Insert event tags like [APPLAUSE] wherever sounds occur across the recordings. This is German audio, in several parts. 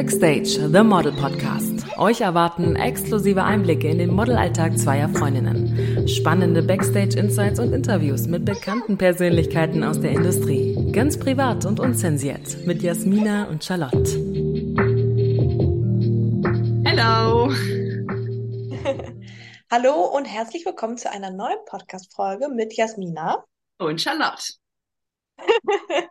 Backstage, The Model Podcast. Euch erwarten exklusive Einblicke in den Modelalltag zweier Freundinnen, spannende Backstage-Insights und Interviews mit bekannten Persönlichkeiten aus der Industrie. Ganz privat und unzensiert mit Jasmina und Charlotte. Hallo. [LAUGHS] Hallo und herzlich willkommen zu einer neuen Podcast-Folge mit Jasmina. Und Charlotte. [LAUGHS]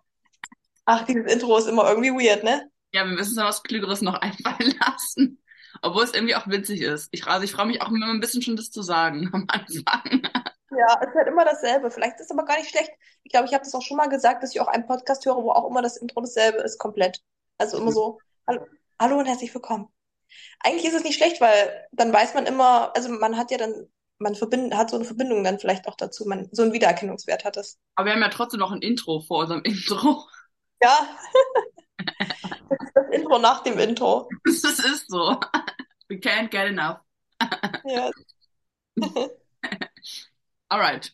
Ach, dieses Intro ist immer irgendwie weird, ne? Ja, wir müssen uns was Klügeres noch [LAUGHS] einfallen lassen. Obwohl es irgendwie auch witzig ist. Ich, also ich freue mich auch immer ein bisschen schon, das zu sagen am Anfang. Ja, es ist halt immer dasselbe. Vielleicht ist es aber gar nicht schlecht. Ich glaube, ich habe das auch schon mal gesagt, dass ich auch einen Podcast höre, wo auch immer das Intro dasselbe ist, komplett. Also immer so, hallo, hallo und herzlich willkommen. Eigentlich ist es nicht schlecht, weil dann weiß man immer, also man hat ja dann, man verbind, hat so eine Verbindung dann vielleicht auch dazu, man, so einen Wiedererkennungswert hat es. Aber wir haben ja trotzdem noch ein Intro vor unserem [LAUGHS] Intro. Ja. Das ist das Intro nach dem Intro. [LAUGHS] Das ist so. We can't get enough. Ja. [LAUGHS] Alright.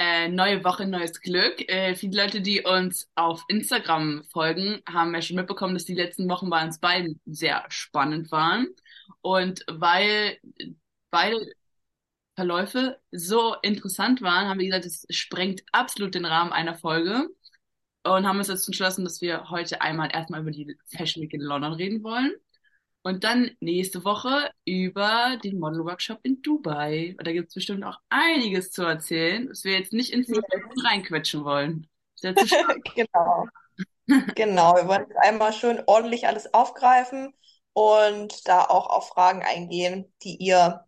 Äh, neue Woche, neues Glück. Äh, viele Leute, die uns auf Instagram folgen, haben ja schon mitbekommen, dass die letzten Wochen bei uns beiden sehr spannend waren. Und weil beide Verläufe so interessant waren, haben wir gesagt, es sprengt absolut den Rahmen einer Folge und haben uns jetzt entschlossen, dass wir heute einmal erstmal über die Fashion Week in London reden wollen und dann nächste Woche über den Model Workshop in Dubai. Und da gibt es bestimmt auch einiges zu erzählen, was wir jetzt nicht in fünf Minuten reinquetschen wollen. [LAUGHS] genau. [LAUGHS] genau, wir wollen jetzt einmal schön ordentlich alles aufgreifen und da auch auf Fragen eingehen, die ihr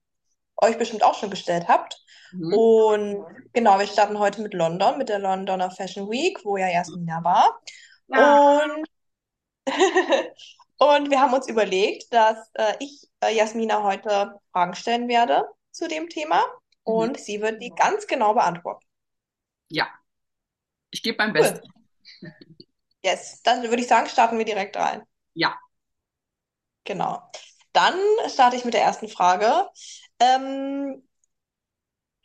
euch bestimmt auch schon gestellt habt. Mhm. Und genau, wir starten heute mit London, mit der Londoner Fashion Week, wo ja Jasmina war. Ja. Und, [LAUGHS] und wir haben uns überlegt, dass äh, ich äh, Jasmina heute Fragen stellen werde zu dem Thema mhm. und sie wird die ganz genau beantworten. Ja, ich gebe mein Bestes. [LAUGHS] Yes, dann würde ich sagen, starten wir direkt rein. Ja. Genau. Dann starte ich mit der ersten Frage. Ähm,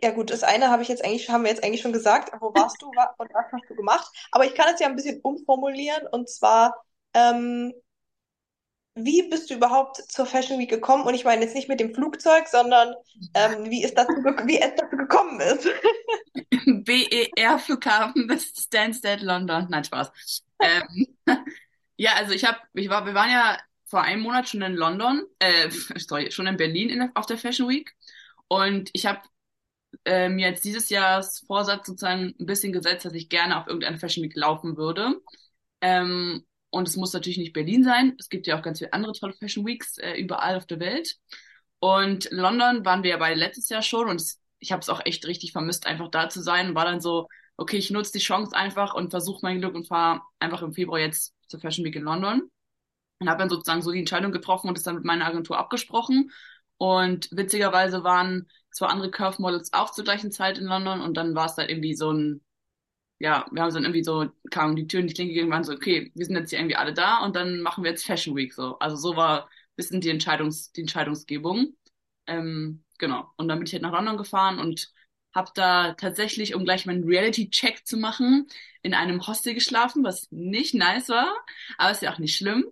ja gut, das eine habe ich jetzt eigentlich, haben wir jetzt eigentlich schon gesagt, wo warst du wa und was hast du gemacht? Aber ich kann es ja ein bisschen umformulieren und zwar, ähm, wie bist du überhaupt zur Fashion Week gekommen? Und ich meine jetzt nicht mit dem Flugzeug, sondern ähm, wie, es dazu, wie es dazu gekommen ist. [LAUGHS] BER Flughafen bis Stansted London. Nein, Spaß. ähm, [LAUGHS] ja, also ich habe, ich war, wir waren ja vor einem Monat schon in London, äh, [LAUGHS] sorry, schon in Berlin in auf der Fashion Week. Und ich habe äh, mir jetzt dieses Jahr Vorsatz sozusagen ein bisschen gesetzt, dass ich gerne auf irgendeine Fashion Week laufen würde. Ähm, und es muss natürlich nicht Berlin sein. Es gibt ja auch ganz viele andere tolle Fashion Weeks äh, überall auf der Welt. Und London waren wir ja beide letztes Jahr schon und ich habe es auch echt richtig vermisst, einfach da zu sein. War dann so, okay, ich nutze die Chance einfach und versuche mein Glück und fahre einfach im Februar jetzt zur Fashion Week in London. Und habe dann sozusagen so die Entscheidung getroffen und es dann mit meiner Agentur abgesprochen. Und witzigerweise waren zwei andere Curve Models auch zur gleichen Zeit in London und dann war es halt irgendwie so ein, ja, wir haben dann irgendwie so, kamen die Türen, die Klinke gegangen, waren so, okay, wir sind jetzt hier irgendwie alle da und dann machen wir jetzt Fashion Week so. Also so war ein bisschen die Entscheidungs, die Entscheidungsgebung. Ähm, genau. Und dann bin ich halt nach London gefahren und habe da tatsächlich, um gleich meinen Reality-Check zu machen, in einem Hostel geschlafen, was nicht nice war, aber ist ja auch nicht schlimm,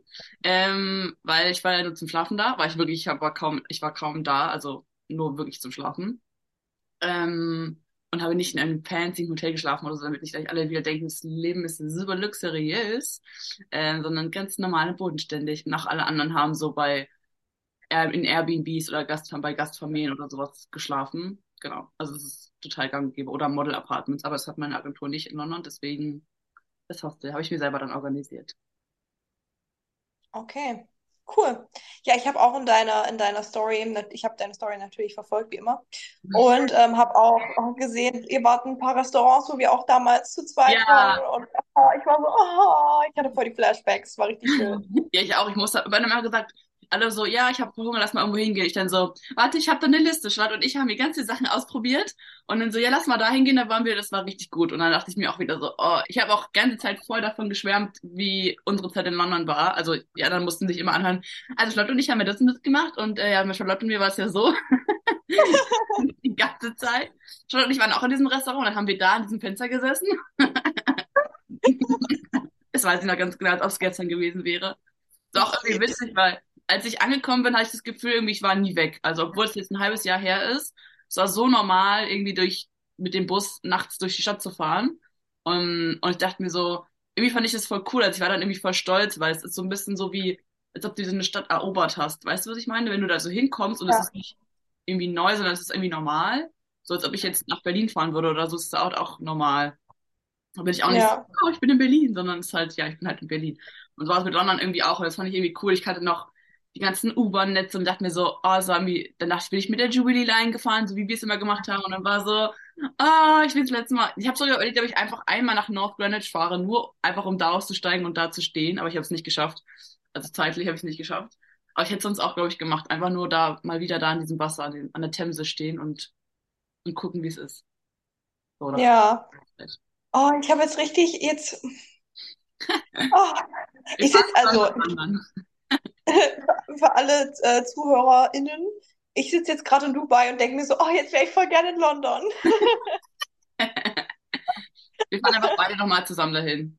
ähm, weil ich war ja nur zum Schlafen da, war ich wirklich, ich war kaum, ich war kaum da, also nur wirklich zum Schlafen. Ähm, und habe nicht in einem fancy Hotel geschlafen oder so, damit nicht gleich alle wieder denken, das Leben ist super luxuriös, äh, sondern ganz normal und bodenständig. Und auch alle anderen haben so bei in Airbnbs oder Gast, bei Gastfamilien oder sowas geschlafen. Genau. Also es ist total gang und gäbe. Oder Model Apartments, aber das hat meine Agentur nicht in London, deswegen das Hostel habe ich mir selber dann organisiert. Okay. Cool. Ja, ich habe auch in deiner, in deiner Story, ich habe deine Story natürlich verfolgt, wie immer. Mhm. Und ähm, habe auch, auch gesehen, ihr wart ein paar Restaurants, wo wir auch damals zu zweit Ja. waren. Und oh, ich war so, oh, ich hatte voll die Flashbacks, war richtig schön. [LAUGHS] Ja, ich auch. Ich musste, über mal gesagt, alle so, ja, ich habe Hunger, lass mal irgendwo hingehen. Ich dann so, warte, ich habe da eine Liste, Schlatt und ich haben die ganzen Sachen ausprobiert und dann so, ja, lass mal da hingehen, da waren wir, das war richtig gut. Und dann dachte ich mir auch wieder so, oh, ich habe auch ganze Zeit voll davon geschwärmt, wie unsere Zeit in London war. Also die anderen mussten sich immer anhören, also Charlotte und ich haben wir das und das gemacht und äh, ja, mit Charlotte und mir war es ja so. [LAUGHS] die ganze Zeit. Charlotte und ich waren auch in diesem Restaurant und dann haben wir da an diesem Fenster gesessen. [LAUGHS] das weiß ich noch ganz genau, als ob es gestern gewesen wäre. auch irgendwie witzig, weil als ich angekommen bin, hatte ich das Gefühl, irgendwie, ich war nie weg. Also, obwohl es jetzt ein halbes Jahr her ist, es war so normal, irgendwie durch, mit dem Bus nachts durch die Stadt zu fahren. Und, und ich dachte mir so, irgendwie fand ich das voll cool. Also ich war dann irgendwie voll stolz, weil es ist so ein bisschen so wie, als ob du diese Stadt erobert hast. Weißt du, was ich meine? Wenn du da so hinkommst und Ja. es ist nicht irgendwie neu, sondern es ist irgendwie normal. So als ob ich jetzt nach Berlin fahren würde oder so, ist es auch, auch normal. Da bin ich auch nicht Ja. so, oh, ich bin in Berlin, sondern es ist halt, ja, ich bin halt in Berlin. Und so war es mit London irgendwie auch. Und das fand ich irgendwie cool. Ich kannte noch die ganzen U-Bahn-Netze und dachte mir so, oh, so dachte ich, bin ich mit der Jubilee Line gefahren, so wie wir es immer gemacht haben. Und dann war so, ah, ich bin das letzte Mal. Ich habe sogar überlegt, ob ich einfach einmal nach North Greenwich fahre, nur einfach um da auszusteigen und da zu stehen. Aber ich habe es nicht geschafft. Also zeitlich habe ich es nicht geschafft. Aber ich hätte sonst auch, glaube ich, gemacht. Einfach nur da mal wieder da an diesem Wasser, an, den, an der Themse stehen und, und gucken, wie es ist. So, Ja. Oh, ich habe jetzt richtig jetzt. [LAUGHS] Oh, ich sitze also. [LAUGHS] für alle äh, ZuhörerInnen, ich sitze jetzt gerade in Dubai und denke mir so, oh, jetzt wäre ich voll gerne in London. [LAUGHS] Wir fahren einfach beide nochmal zusammen dahin.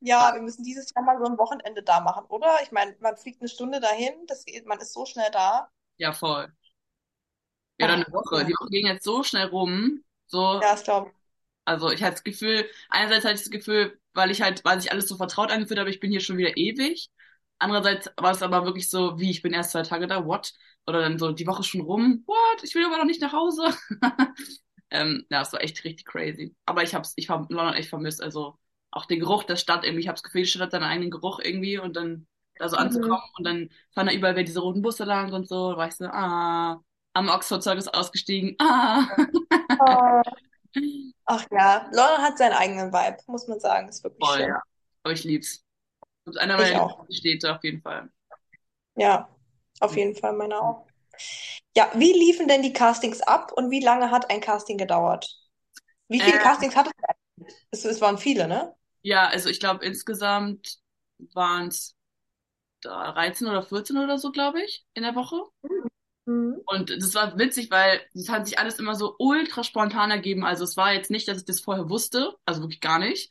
Ja, wir müssen dieses Jahr mal so ein Wochenende da machen, oder? Ich meine, man fliegt eine Stunde dahin, das geht, man ist so schnell da. Ja, voll. Ja, dann eine Woche. Die Woche ging jetzt so schnell rum. So, Ja, ich glaube. also ich hatte das Gefühl, einerseits hatte ich das Gefühl, weil ich halt, weil sich alles so vertraut angefühlt habe, ich bin hier schon wieder ewig. Andererseits war es aber wirklich so, wie, ich bin erst zwei Tage da, what? Oder dann so, die Woche ist schon rum, what? Ich will aber noch nicht nach Hause. [LAUGHS] Ähm, ja, es war echt richtig crazy. Aber ich hab's, ich habe London echt vermisst. Also auch den Geruch der Stadt irgendwie. Ich habe das Gefühl, die Stadt hat seinen eigenen Geruch irgendwie und dann da so anzukommen Mhm. und dann fahren da überall wieder diese roten Busse lang und so. Da war ich so, ah, am Oxford Circus ausgestiegen, ah. [LAUGHS] Oh. Ach ja, London hat seinen eigenen Vibe, muss man sagen. Ist wirklich Voll, schön. ja. Aber ich lieb's. Das ist einer Ich meiner auch. Städte auf jeden Fall. Ja, auf jeden Fall, meine auch. Ja, wie liefen denn die Castings ab und wie lange hat ein Casting gedauert? Wie viele Äh, Castings hattest du eigentlich? Es, es waren viele, ne? ja, also ich glaube insgesamt waren es 13 oder 14 oder so, glaube ich, in der Woche. Mhm. Und das war witzig, weil es hat sich alles immer so ultra spontan ergeben. Also es war jetzt nicht, dass ich das vorher wusste, also wirklich gar nicht.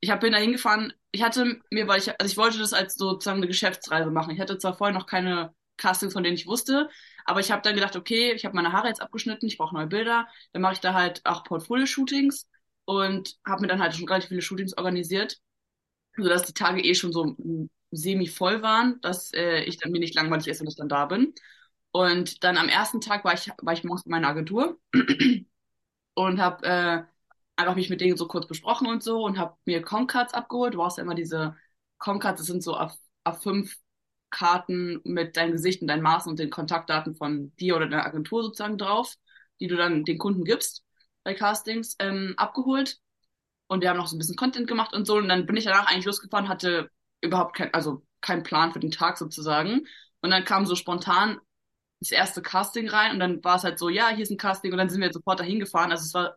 Ich hab, bin da hingefahren, ich hatte mir, weil ich, also ich wollte das als sozusagen eine Geschäftsreise machen. Ich hatte zwar vorher noch keine Castings, von denen ich wusste, aber ich habe dann gedacht, okay, ich habe meine Haare jetzt abgeschnitten, ich brauche neue Bilder, dann mache ich da halt auch Portfolio-Shootings und habe mir dann halt schon relativ viele Shootings organisiert, sodass die Tage eh schon so semi-voll waren, dass äh, ich dann mir nicht langweilig ist, wenn ich dann da bin. Und dann am ersten Tag war ich, war ich morgens in meiner Agentur [CLEARS THROAT] und habe äh, einfach mich mit denen so kurz besprochen und so und habe mir Comcards abgeholt. Du brauchst ja immer diese Comcards, das sind so auf, auf fünf Karten mit deinem Gesicht und deinen Maßen und den Kontaktdaten von dir oder deiner Agentur sozusagen drauf, die du dann den Kunden gibst bei Castings, ähm, abgeholt. Und wir haben noch so ein bisschen Content gemacht und so. Und dann bin ich danach eigentlich losgefahren, hatte überhaupt kein, also keinen Plan für den Tag sozusagen. Und dann kam so spontan das erste Casting rein und dann war es halt so, ja, hier ist ein Casting und dann sind wir sofort dahin gefahren. Also es war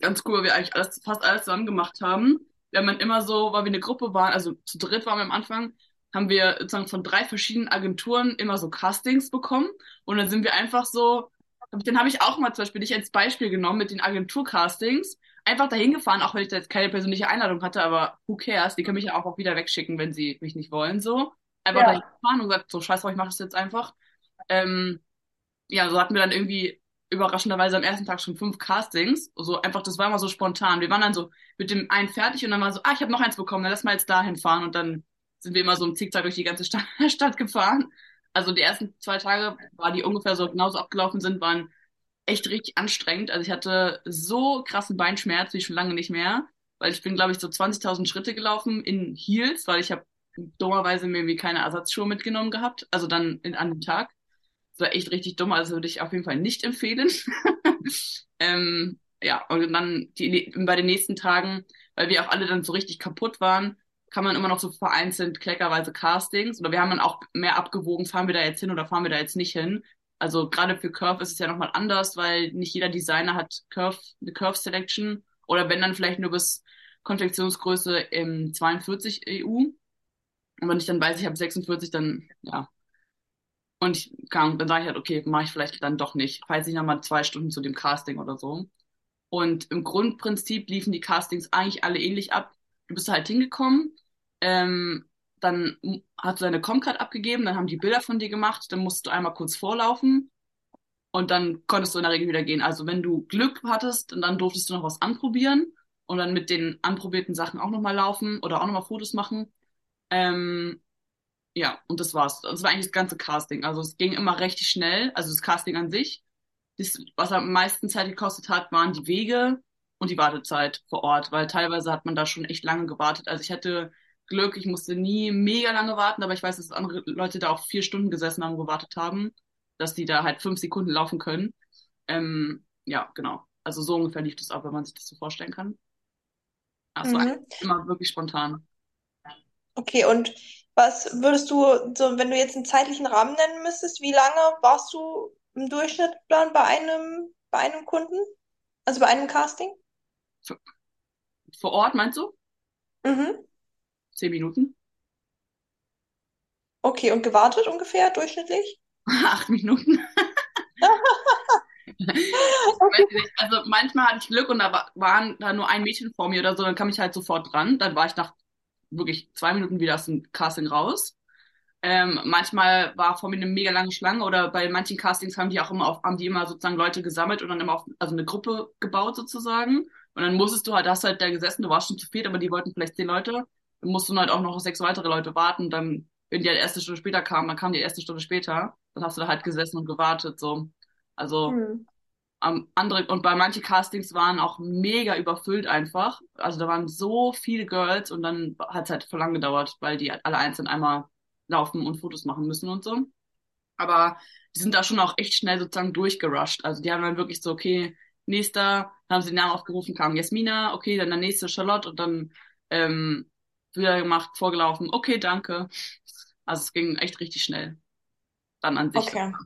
ganz cool, weil wir eigentlich alles, fast alles zusammen gemacht haben. Wir haben dann immer so, weil wir eine Gruppe waren, also zu dritt waren wir am Anfang, haben wir sozusagen von drei verschiedenen Agenturen immer so Castings bekommen und dann sind wir einfach so, dann habe ich auch mal zum Beispiel dich als Beispiel genommen mit den Agenturcastings, einfach dahin gefahren, auch wenn ich da jetzt keine persönliche Einladung hatte, aber who cares, die können mich ja auch, auch wieder wegschicken, wenn sie mich nicht wollen, so. Einfach Ja. dahin gefahren und gesagt, so scheiß drauf, ich mache das jetzt einfach. Ähm, ja, so hatten wir dann irgendwie überraschenderweise am ersten Tag schon fünf Castings. So einfach, das war immer so spontan. Wir waren dann so mit dem einen fertig und dann war so, ah, ich habe noch eins bekommen, dann lass mal jetzt dahin fahren. Und dann sind wir immer so im Zickzack durch die ganze Stadt, [LAUGHS] Stadt gefahren. Also die ersten zwei Tage, war die ungefähr so genauso abgelaufen sind, waren echt richtig anstrengend. Also ich hatte so krassen Beinschmerz wie schon lange nicht mehr, weil ich bin, glaube ich, so 20.000 Schritte gelaufen in Heels, weil ich habe dummerweise mir irgendwie keine Ersatzschuhe mitgenommen gehabt. Also dann in, an dem Tag. Das war echt richtig dumm, also würde ich auf jeden Fall nicht empfehlen. [LAUGHS] ähm, ja, und dann die, bei den nächsten Tagen, weil wir auch alle dann so richtig kaputt waren, kann man immer noch so vereinzelt kleckerweise Castings. Oder wir haben dann auch mehr abgewogen, fahren wir da jetzt hin oder fahren wir da jetzt nicht hin. Also gerade für Curve ist es ja nochmal anders, weil nicht jeder Designer hat Curve, eine Curve Selection. Oder wenn dann vielleicht nur bis Konfektionsgröße im 42 EU. Und wenn ich dann weiß, ich habe 46, dann ja, und ich kann, dann sage ich halt, okay, mache ich vielleicht dann doch nicht. Falls ich nochmal zwei Stunden zu dem Casting oder so. Und im Grundprinzip liefen die Castings eigentlich alle ähnlich ab. Du bist halt hingekommen, ähm, dann hast du deine Comcard abgegeben, dann haben die Bilder von dir gemacht, dann musst du einmal kurz vorlaufen und dann konntest du in der Regel wieder gehen. Also wenn du Glück hattest, dann durftest du noch was anprobieren und dann mit den anprobierten Sachen auch nochmal laufen oder auch nochmal Fotos machen. Ähm, ja, und das war's. Das war eigentlich das ganze Casting. Also es ging immer recht schnell, also das Casting an sich. Das, was am meisten Zeit gekostet hat, waren die Wege und die Wartezeit vor Ort, weil teilweise hat man da schon echt lange gewartet. Also ich hatte Glück, ich musste nie mega lange warten, aber ich weiß, dass andere Leute da auch vier Stunden gesessen haben und gewartet haben, dass die da halt fünf Sekunden laufen können. Ähm, ja, genau. Also so ungefähr lief das ab, wenn man sich das so vorstellen kann. Also Mhm. immer wirklich spontan. Okay, und was würdest du, so wenn du jetzt einen zeitlichen Rahmen nennen müsstest, wie lange warst du im Durchschnitt dann bei einem, bei einem Kunden? Also bei einem Casting? Vor Ort meinst du? Mhm. Zehn Minuten? Okay, und gewartet ungefähr, durchschnittlich? [LAUGHS] Acht Minuten? [LAUGHS] Also manchmal hatte ich Glück und da wa- waren da nur ein Mädchen vor mir oder so, dann kam ich halt sofort dran. Dann war ich nach wirklich zwei Minuten wieder aus dem Casting raus. Ähm, manchmal war vor mir eine mega lange Schlange oder bei manchen Castings haben die auch immer auf, haben die immer sozusagen Leute gesammelt und dann immer auf, also eine Gruppe gebaut sozusagen. Und dann musstest du halt, hast halt da gesessen, du warst schon zu spät, aber die wollten vielleicht zehn Leute. Dann musst du halt auch noch sechs weitere Leute warten. Dann, wenn die halt erste Stunde später kamen, dann kam die erste Stunde später. Dann hast du da halt gesessen und gewartet, so. Also, Hm. Am andere, und bei manchen Castings waren auch mega überfüllt einfach. Also da waren so viele Girls und dann hat es halt voll lang gedauert, weil die alle einzeln einmal laufen und Fotos machen müssen und so. Aber die sind da schon auch echt schnell sozusagen durchgerusht. Also die haben dann wirklich so, okay, nächster, dann haben sie den Namen aufgerufen, kam Jasmina, okay, dann der nächste Charlotte und dann ähm, wieder gemacht, vorgelaufen, okay, danke. Also es ging echt richtig schnell. Dann an sich, Okay. ja.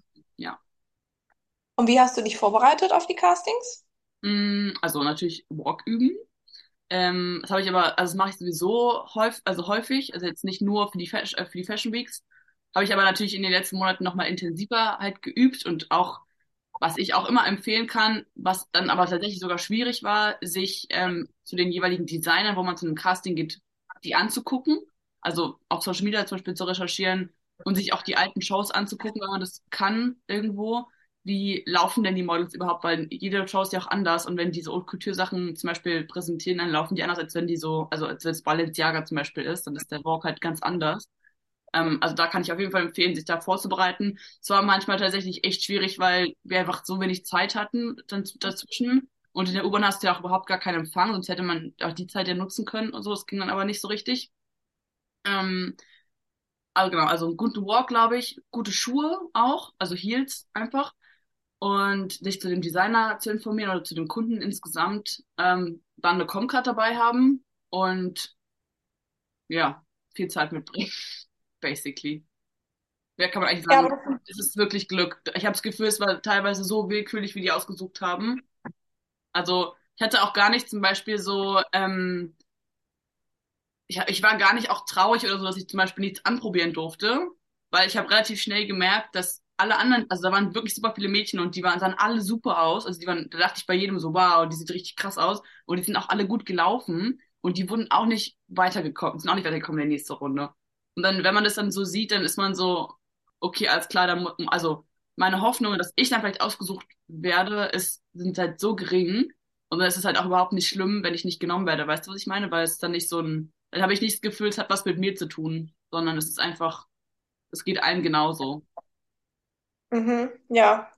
Und wie hast du dich vorbereitet auf die Castings? Mm, Also natürlich Walk üben. Ähm, das habe ich aber, also das mache ich sowieso häufig, also häufig, also jetzt nicht nur für die, Fash äh, für die Fashion Weeks, habe ich aber natürlich in den letzten Monaten nochmal intensiver halt geübt und auch, was ich auch immer empfehlen kann, was dann aber tatsächlich sogar schwierig war, sich ähm, zu den jeweiligen Designern, wo man zu einem Casting geht, die anzugucken, also auf Social Media zum Beispiel zu recherchieren und sich auch die alten Shows anzugucken, wenn man das kann irgendwo wie laufen denn die Models überhaupt? Weil jede Show ist ja auch anders und wenn diese Haute Couture Sachen zum Beispiel präsentieren, dann laufen die anders, als wenn die so, also als wenn es Balenciaga zum Beispiel ist, dann ist der Walk halt ganz anders. Ähm, also da kann ich auf jeden Fall empfehlen, sich da vorzubereiten. Es war manchmal tatsächlich echt schwierig, weil wir einfach so wenig Zeit hatten dann dazwischen. Und in der U-Bahn hast du ja auch überhaupt gar keinen Empfang, sonst hätte man auch die Zeit ja nutzen können und so. Das ging dann aber nicht so richtig. Ähm, also genau, also einen guten Walk, glaube ich, gute Schuhe auch, also Heels einfach und sich zu dem Designer zu informieren oder zu dem Kunden insgesamt, ähm, dann eine Comcard dabei haben und ja, viel Zeit mitbringen, [LAUGHS] basically. Wer kann man eigentlich Ja, sagen, das, es ist wirklich Glück. Ich habe das Gefühl, es war teilweise so willkürlich, wie die ausgesucht haben. Also ich hatte auch gar nicht zum Beispiel so, ähm, ich, ich war gar nicht auch traurig oder so, dass ich zum Beispiel nichts anprobieren durfte, weil ich habe relativ schnell gemerkt, dass alle anderen, also da waren wirklich super viele Mädchen und die waren, sahen alle super aus. Also die waren, da dachte ich bei jedem so, wow, die sieht richtig krass aus. Und die sind auch alle gut gelaufen und die wurden auch nicht weitergekommen, sind auch nicht weitergekommen in der nächsten Runde. Und dann, wenn man das dann so sieht, dann ist man so, okay, alles klar, also meine Hoffnung, dass ich dann vielleicht ausgesucht werde, ist, sind halt so gering. Und dann ist es halt auch überhaupt nicht schlimm, wenn ich nicht genommen werde. Weißt du, was ich meine? Weil es dann nicht so ein, dann habe ich nicht das Gefühl, es hat was mit mir zu tun, sondern es ist einfach, es geht allen genauso. Mhm, ja.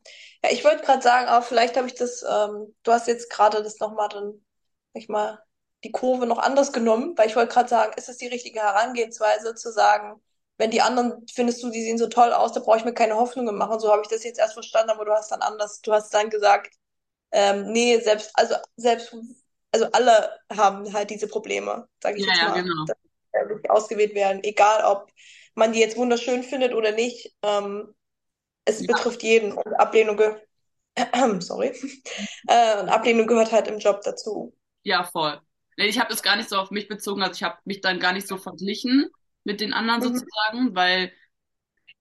Ja, ich wollte gerade sagen, aber vielleicht habe ich das, ähm, du hast jetzt gerade das nochmal dann, sag ich mal, die Kurve noch anders genommen, weil ich wollte gerade sagen, ist es die richtige Herangehensweise zu sagen, wenn die anderen, findest du, die sehen so toll aus, da brauche ich mir keine Hoffnungen machen. So habe ich das jetzt erst verstanden, aber du hast dann anders, du hast dann gesagt, ähm, nee, selbst, also selbst, also alle haben halt diese Probleme, sage ich Ja, jetzt ja, mal, genau. dass sie ausgewählt werden, egal ob man die jetzt wunderschön findet oder nicht. Ähm, es Ja, betrifft jeden und Ablehnung, [CLEARS THROAT] sorry, äh, und Ablehnung gehört halt im Job dazu. ja, voll. Nee, Ich habe das gar nicht so auf mich bezogen, also ich habe mich dann gar nicht so verglichen mit den anderen Mhm. sozusagen, weil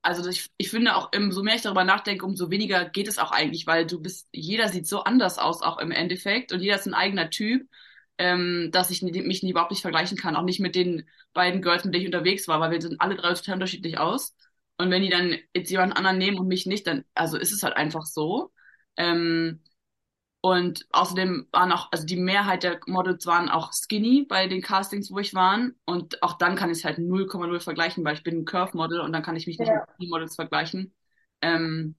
Also ich, ich finde auch, umso mehr ich darüber nachdenke, umso weniger geht es auch eigentlich, weil du bist, jeder sieht so anders aus, auch im Endeffekt, und jeder ist ein eigener Typ. ähm, dass ich mich überhaupt nicht vergleichen kann, auch nicht mit den beiden Girls, mit denen ich unterwegs war, weil wir sind alle drei total unterschiedlich aus. Und wenn die dann jetzt jemand anderen nehmen und mich nicht, dann, also ist es halt einfach so. Ähm, und außerdem waren auch, also die Mehrheit der Models waren auch skinny bei den Castings, wo ich war. Und auch dann kann ich es halt 0,0 vergleichen, weil ich bin ein Curve-Model und dann kann ich mich nicht ja. mit Models vergleichen. Ähm,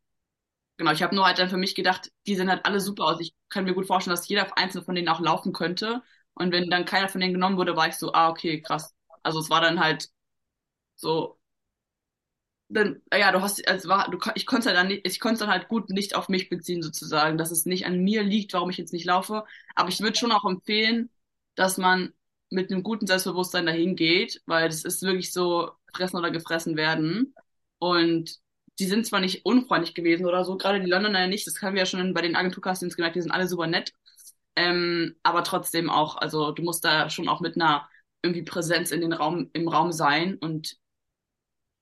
genau, ich habe nur halt dann für mich gedacht, die sehen halt alle super aus. Ich kann mir gut vorstellen, dass jeder einzelne von denen auch laufen könnte. Und wenn dann keiner von denen genommen wurde, war ich so, ah, okay, krass. Also es war dann halt so, dann, ja, du hast, also war, du, ich konnte halt dann nicht, ich konnte dann halt gut nicht auf mich beziehen sozusagen, dass es nicht an mir liegt, warum ich jetzt nicht laufe. Aber ich würde schon auch empfehlen, dass man mit einem guten Selbstbewusstsein dahin geht, weil das ist wirklich so fressen oder gefressen werden. Und die sind zwar nicht unfreundlich gewesen oder so, gerade die Londoner nicht, das haben wir ja schon bei den Agenturcastings gemerkt, die sind alle super nett. Ähm, aber trotzdem auch, also du musst da schon auch mit einer irgendwie Präsenz in den Raum, im Raum sein und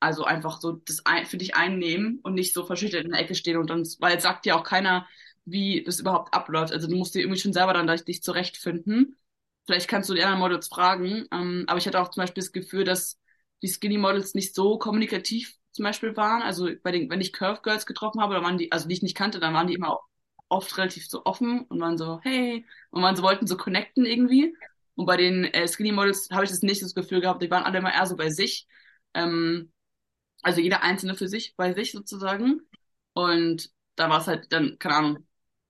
also einfach so das für dich einnehmen und nicht so verschüttet in der Ecke stehen und dann, weil jetzt sagt dir auch keiner, wie das überhaupt abläuft. Also du musst dir irgendwie schon selber dann dich zurechtfinden. Vielleicht kannst du die anderen Models fragen, ähm, aber ich hatte auch zum Beispiel das Gefühl, dass die Skinny Models nicht so kommunikativ zum Beispiel waren. Also bei den, wenn ich Curve Girls getroffen habe, dann waren die, also die ich nicht kannte, dann waren die immer oft relativ so offen und waren so, hey, und waren so, wollten so connecten irgendwie. Und bei den äh, Skinny Models habe ich das nicht das Gefühl gehabt, die waren alle immer eher so bei sich. Ähm, also jeder Einzelne für sich, bei sich sozusagen. Und da war es halt dann, keine Ahnung,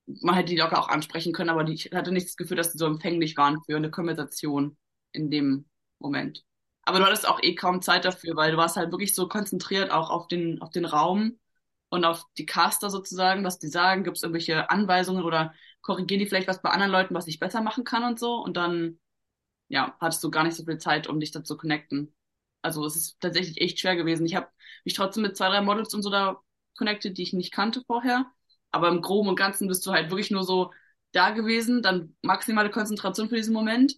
man hätte die locker auch ansprechen können, aber die, ich hatte nicht das Gefühl, dass die so empfänglich waren für eine Konversation in dem Moment. Aber du hattest auch eh kaum Zeit dafür, weil du warst halt wirklich so konzentriert auch auf den, auf den Raum und auf die Caster sozusagen, was die sagen, gibt es irgendwelche Anweisungen oder korrigieren die vielleicht was bei anderen Leuten, was ich besser machen kann und so. Und dann, ja, hattest du gar nicht so viel Zeit, um dich da zu connecten. Also es ist tatsächlich echt schwer gewesen. Ich habe mich trotzdem mit zwei, drei Models und so da connected, die ich nicht kannte vorher. Aber im Groben und Ganzen bist du halt wirklich nur so da gewesen, dann maximale Konzentration für diesen Moment.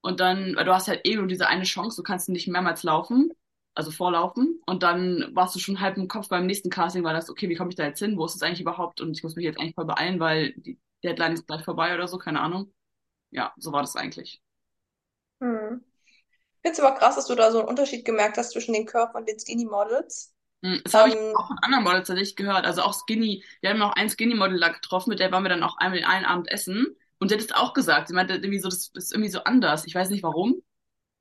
Und dann, weil du hast halt eh nur diese eine Chance, du kannst nicht mehrmals laufen, also vorlaufen. Und dann warst du schon halb im Kopf beim nächsten Casting, weil das, okay, wie komme ich da jetzt hin? Wo ist es eigentlich überhaupt? Und ich muss mich jetzt eigentlich voll beeilen, weil die Deadline ist gleich vorbei oder so, keine Ahnung. Ja, so war das eigentlich. Hm. Ich finde es aber krass, dass du da so einen Unterschied gemerkt hast zwischen den Curve und den Skinny Models. Hm, das habe ich ähm, auch von anderen Models tatsächlich gehört. Also auch Skinny. Wir haben noch ein Skinny Model da getroffen, mit der waren wir dann auch einmal einen Abend essen. Und sie hat es auch gesagt. Sie meinte irgendwie so, das ist irgendwie so anders. Ich weiß nicht warum.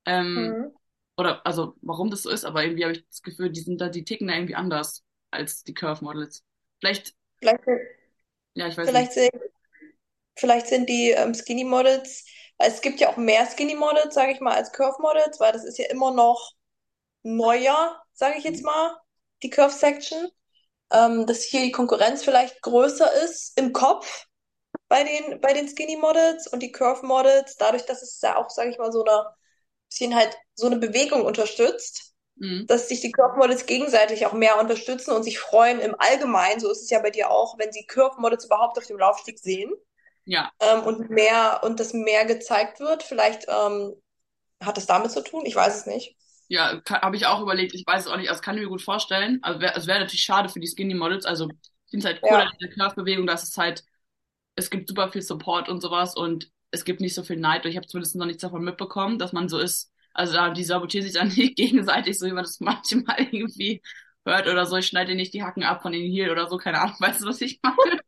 Ähm, mhm. Oder also warum das so ist, aber irgendwie habe ich das Gefühl, die sind da, die ticken da irgendwie anders als die Curve Models. Vielleicht. Vielleicht, ja, ich weiß vielleicht nicht. Sind, vielleicht sind die ähm, Skinny Models es gibt ja auch mehr Skinny Models, sage ich mal, als Curve Models, weil das ist ja immer noch neuer, sage ich jetzt mal, die Curve Section. Ähm, dass hier die Konkurrenz vielleicht größer ist im Kopf bei den, bei den Skinny Models und die Curve Models, dadurch, dass es ja auch, sage ich mal, so eine bisschen halt so eine Bewegung unterstützt, mhm. dass sich die Curve Models gegenseitig auch mehr unterstützen und sich freuen im Allgemeinen, so ist es ja bei dir auch, wenn sie Curve Models überhaupt auf dem Laufsteg sehen. Ja. Ähm, und mehr und das mehr gezeigt wird. Vielleicht ähm, hat das damit zu tun, ich weiß es nicht. Ja, habe ich auch überlegt, ich weiß es auch nicht, also kann ich mir gut vorstellen. Also wäre wär natürlich schade für die Skinny Models. Also ich finde es halt cool ja. in der Curve-Bewegung, dass es halt, es gibt super viel Support und sowas und es gibt nicht so viel Neid. Ich habe zumindest noch nichts davon mitbekommen, dass man so ist. Also die sabotieren sich dann [LAUGHS] nicht gegenseitig, so wie man das [LAUGHS] manchmal irgendwie hört oder so. Ich schneide nicht die Hacken ab von den Heel oder so, keine Ahnung, [LAUGHS] weißt du, was ich meine?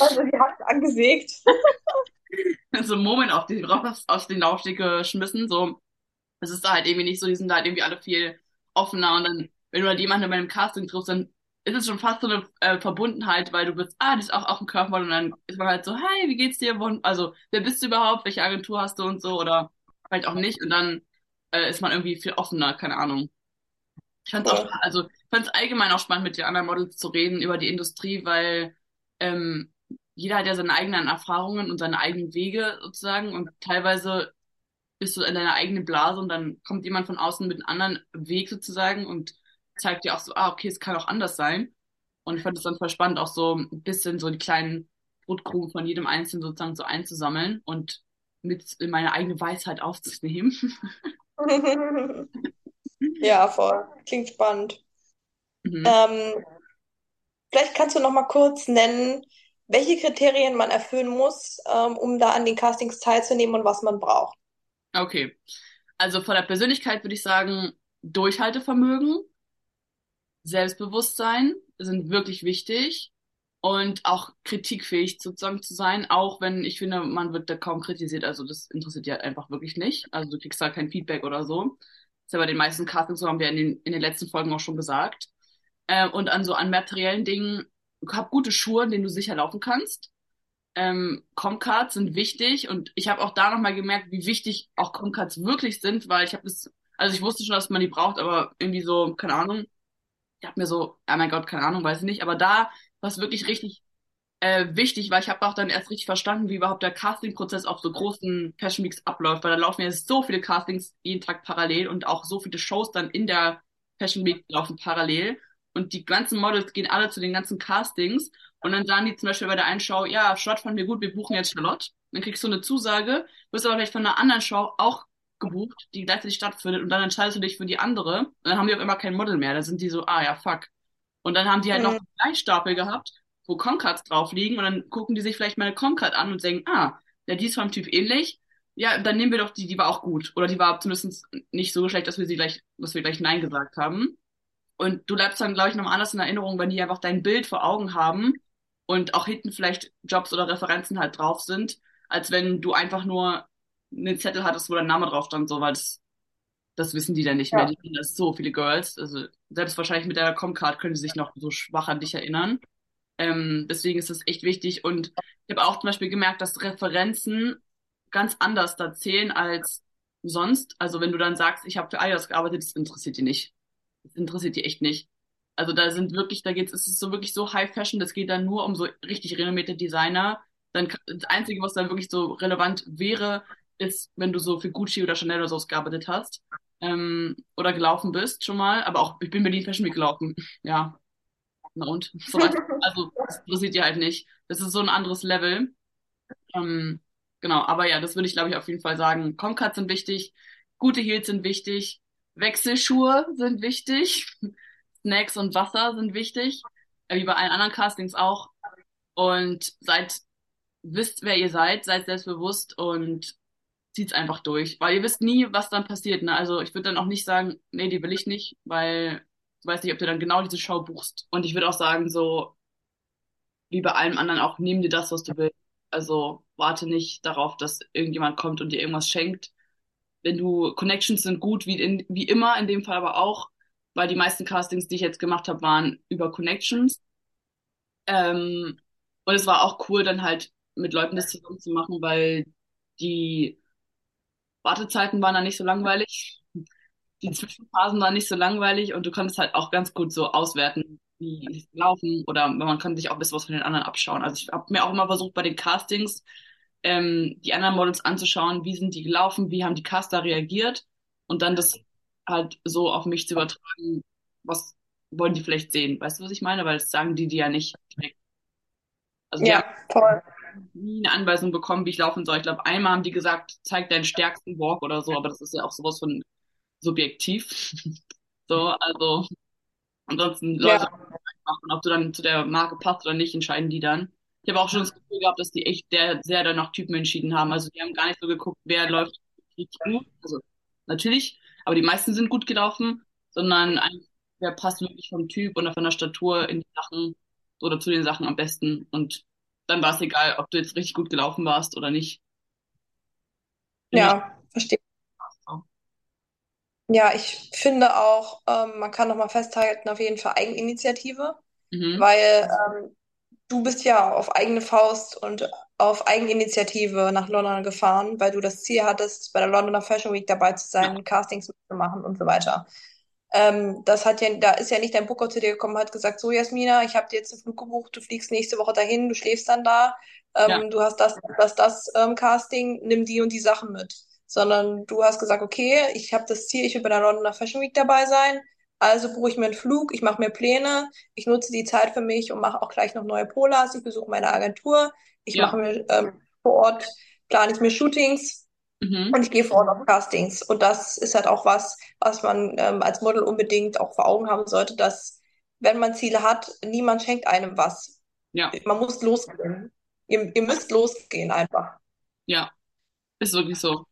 Also die Hacken angesägt. [LAUGHS] so einen Moment auf, die, auf, den Laufsteg geschmissen, so. Es ist da halt irgendwie nicht so, die sind da halt irgendwie alle viel offener und dann, wenn du halt jemanden bei einem Casting triffst, dann ist es schon fast so eine äh, Verbundenheit, weil du bist, ah, die ist auch, auch ein Körpermodel und dann ist man halt so, hey, wie geht's dir? Also, wer bist du überhaupt? Welche Agentur hast du und so oder vielleicht auch nicht und dann äh, ist man irgendwie viel offener, keine Ahnung. Ich fand es auch, also allgemein auch spannend, mit den anderen Models zu reden über die Industrie, weil ähm, jeder hat ja seine eigenen Erfahrungen und seine eigenen Wege sozusagen und teilweise bist du in deiner eigenen Blase und dann kommt jemand von außen mit einem anderen Weg sozusagen und zeigt dir auch so, ah, okay, es kann auch anders sein. Und ich fand es dann voll spannend, auch so ein bisschen so die kleinen Brotkrumen von jedem Einzelnen sozusagen so einzusammeln und mit in meine eigene Weisheit aufzunehmen. [LAUGHS] [LAUGHS] Ja, voll. Klingt spannend. Mhm. Ähm, vielleicht kannst du noch mal kurz nennen, welche Kriterien man erfüllen muss, ähm, um da an den Castings teilzunehmen und was man braucht. Okay. Also von der Persönlichkeit würde ich sagen, Durchhaltevermögen, Selbstbewusstsein sind wirklich wichtig und auch kritikfähig sozusagen zu sein, auch wenn ich finde, man wird da kaum kritisiert. Also das interessiert die halt einfach wirklich nicht. Also du kriegst da kein Feedback oder so. Ist ja bei den meisten Castings so, haben wir in den, in den letzten Folgen auch schon gesagt. Äh, und an so an materiellen Dingen, hab gute Schuhe, in denen du sicher laufen kannst. Ähm, Comcards sind wichtig und ich habe auch da nochmal gemerkt, wie wichtig auch Comcards wirklich sind, weil ich habe das, also ich wusste schon, dass man die braucht, aber irgendwie so, keine Ahnung, ich habe mir so, oh mein Gott, keine Ahnung, weiß ich nicht, aber da war es wirklich richtig äh, wichtig, weil ich habe auch dann erst richtig verstanden, wie überhaupt der Casting-Prozess auf so großen Fashion Weeks abläuft, weil da laufen ja so viele Castings jeden Tag parallel und auch so viele Shows dann in der Fashion Week laufen parallel und die ganzen Models gehen alle zu den ganzen Castings und dann sagen die zum Beispiel bei der einen Show, ja, Charlotte fanden wir gut, wir buchen jetzt Charlotte. Dann kriegst du eine Zusage, wirst aber vielleicht von einer anderen Show auch gebucht, die gleichzeitig stattfindet und dann entscheidest du dich für die andere und dann haben die auch immer kein Model mehr. Da sind die so, ah ja, fuck. Und dann haben die halt mhm. noch einen Gleichstapel gehabt, wo Concards drauf liegen und dann gucken die sich vielleicht mal eine Concard an und denken, ah, ja, die ist vom Typ ähnlich. Ja, dann nehmen wir doch die, die war auch gut. Oder die war zumindest nicht so schlecht, dass wir sie gleich, dass wir gleich Nein gesagt haben. Und du bleibst dann, glaube ich, noch anders in Erinnerung, wenn die einfach dein Bild vor Augen haben und auch hinten vielleicht Jobs oder Referenzen halt drauf sind, als wenn du einfach nur einen Zettel hattest, wo dein Name drauf stand, so, weil das, das wissen die dann nicht mehr. Die kennen das so viele Girls. Also selbst wahrscheinlich mit der Comcard können sie sich noch so schwach an dich erinnern. Ähm, deswegen ist das echt wichtig. Und ich habe auch zum Beispiel gemerkt, dass Referenzen ganz anders da zählen als sonst. Also wenn du dann sagst, ich habe für Adidas gearbeitet, das interessiert die nicht. Das interessiert die echt nicht. Also da sind wirklich, da geht's, es ist so wirklich so High Fashion, das geht dann nur um so richtig renommierte Designer. Dann das Einzige, was dann wirklich so relevant wäre, ist, wenn du so für Gucci oder Chanel oder so gearbeitet hast. Ähm, oder gelaufen bist schon mal. Aber auch, ich bin Berlin Fashion Week gelaufen. [LAUGHS] Ja. Na und? So, also, das interessiert ihr halt nicht. Das ist so ein anderes Level. Ähm, genau, aber ja, das würde ich, glaube ich, auf jeden Fall sagen. Comcuts sind wichtig, gute Heels sind wichtig, Wechselschuhe sind wichtig. [LAUGHS] Snacks und Wasser sind wichtig, äh, wie bei allen anderen Castings auch. Und seid, wisst, wer ihr seid, seid selbstbewusst und zieht's einfach durch. Weil ihr wisst nie, was dann passiert. Ne? Also ich würde dann auch nicht sagen, nee, die will ich nicht, weil du weißt nicht, ob du dann genau diese Show buchst. Und ich würde auch sagen, so, wie bei allem anderen auch, nimm dir das, was du willst. Also warte nicht darauf, dass irgendjemand kommt und dir irgendwas schenkt. Wenn du Connections sind gut, wie, in, wie immer, in dem Fall aber auch, weil die meisten Castings, die ich jetzt gemacht habe, waren über Connections. Ähm, und es war auch cool, dann halt mit Leuten das zusammen zu machen, weil die Wartezeiten waren dann nicht so langweilig. Die Zwischenphasen waren nicht so langweilig und du konntest halt auch ganz gut so auswerten, wie es laufen oder man kann sich auch ein bisschen was von den anderen abschauen. Also ich habe mir auch immer versucht, bei den Castings ähm, die anderen Models anzuschauen, wie sind die gelaufen, wie haben die Caster reagiert und dann das halt so auf mich zu übertragen, was wollen die vielleicht sehen. Weißt du, was ich meine? Weil das sagen die die ja nicht direkt. Also ja, voll. nie eine Anweisung bekommen, wie ich laufen soll. Ich glaube, einmal haben die gesagt, zeig deinen stärksten Walk oder so, aber das ist ja auch sowas von subjektiv. [LAUGHS] so, also ansonsten ja. Leute machen, ob du dann zu der Marke passt oder nicht, entscheiden die dann. Ich habe auch schon das Gefühl gehabt, dass die echt sehr, sehr dann nach Typen entschieden haben. Also die haben gar nicht so geguckt, wer läuft richtig gut. Also natürlich aber die meisten sind gut gelaufen, sondern eigentlich, wer passt wirklich vom Typ oder von der Statur in die Sachen oder zu den Sachen am besten. Und dann war es egal, ob du jetzt richtig gut gelaufen warst oder nicht. Ja, verstehe. Ja, ich finde auch, ähm, man kann nochmal festhalten, auf jeden Fall Eigeninitiative, mhm. weil ähm, du bist ja auf eigene Faust und auf Eigeninitiative nach London gefahren, weil du das Ziel hattest, bei der Londoner Fashion Week dabei zu sein, ja. Castings zu machen und so weiter. Ähm, das hat ja, da ist ja nicht dein Booker zu dir gekommen, hat gesagt, so Jasmina, ich habe dir jetzt einen Flug gebucht, du fliegst nächste Woche dahin, du schläfst dann da, ähm, ja. du hast das, das, das ähm, Casting, nimm die und die Sachen mit. Sondern du hast gesagt, okay, ich habe das Ziel, ich will bei der Londoner Fashion Week dabei sein, also buche ich mir einen Flug, ich mache mir Pläne, ich nutze die Zeit für mich und mache auch gleich noch neue Polars, ich besuche meine Agentur, ich ja. mache mir ähm, vor Ort, plane ich mir Shootings mhm. und ich gehe vor Ort auf Castings. Und das ist halt auch was, was man ähm, als Model unbedingt auch vor Augen haben sollte, dass wenn man Ziele hat, niemand schenkt einem was. Ja, Man muss losgehen. Ihr, ihr müsst losgehen einfach. ja, ist wirklich so.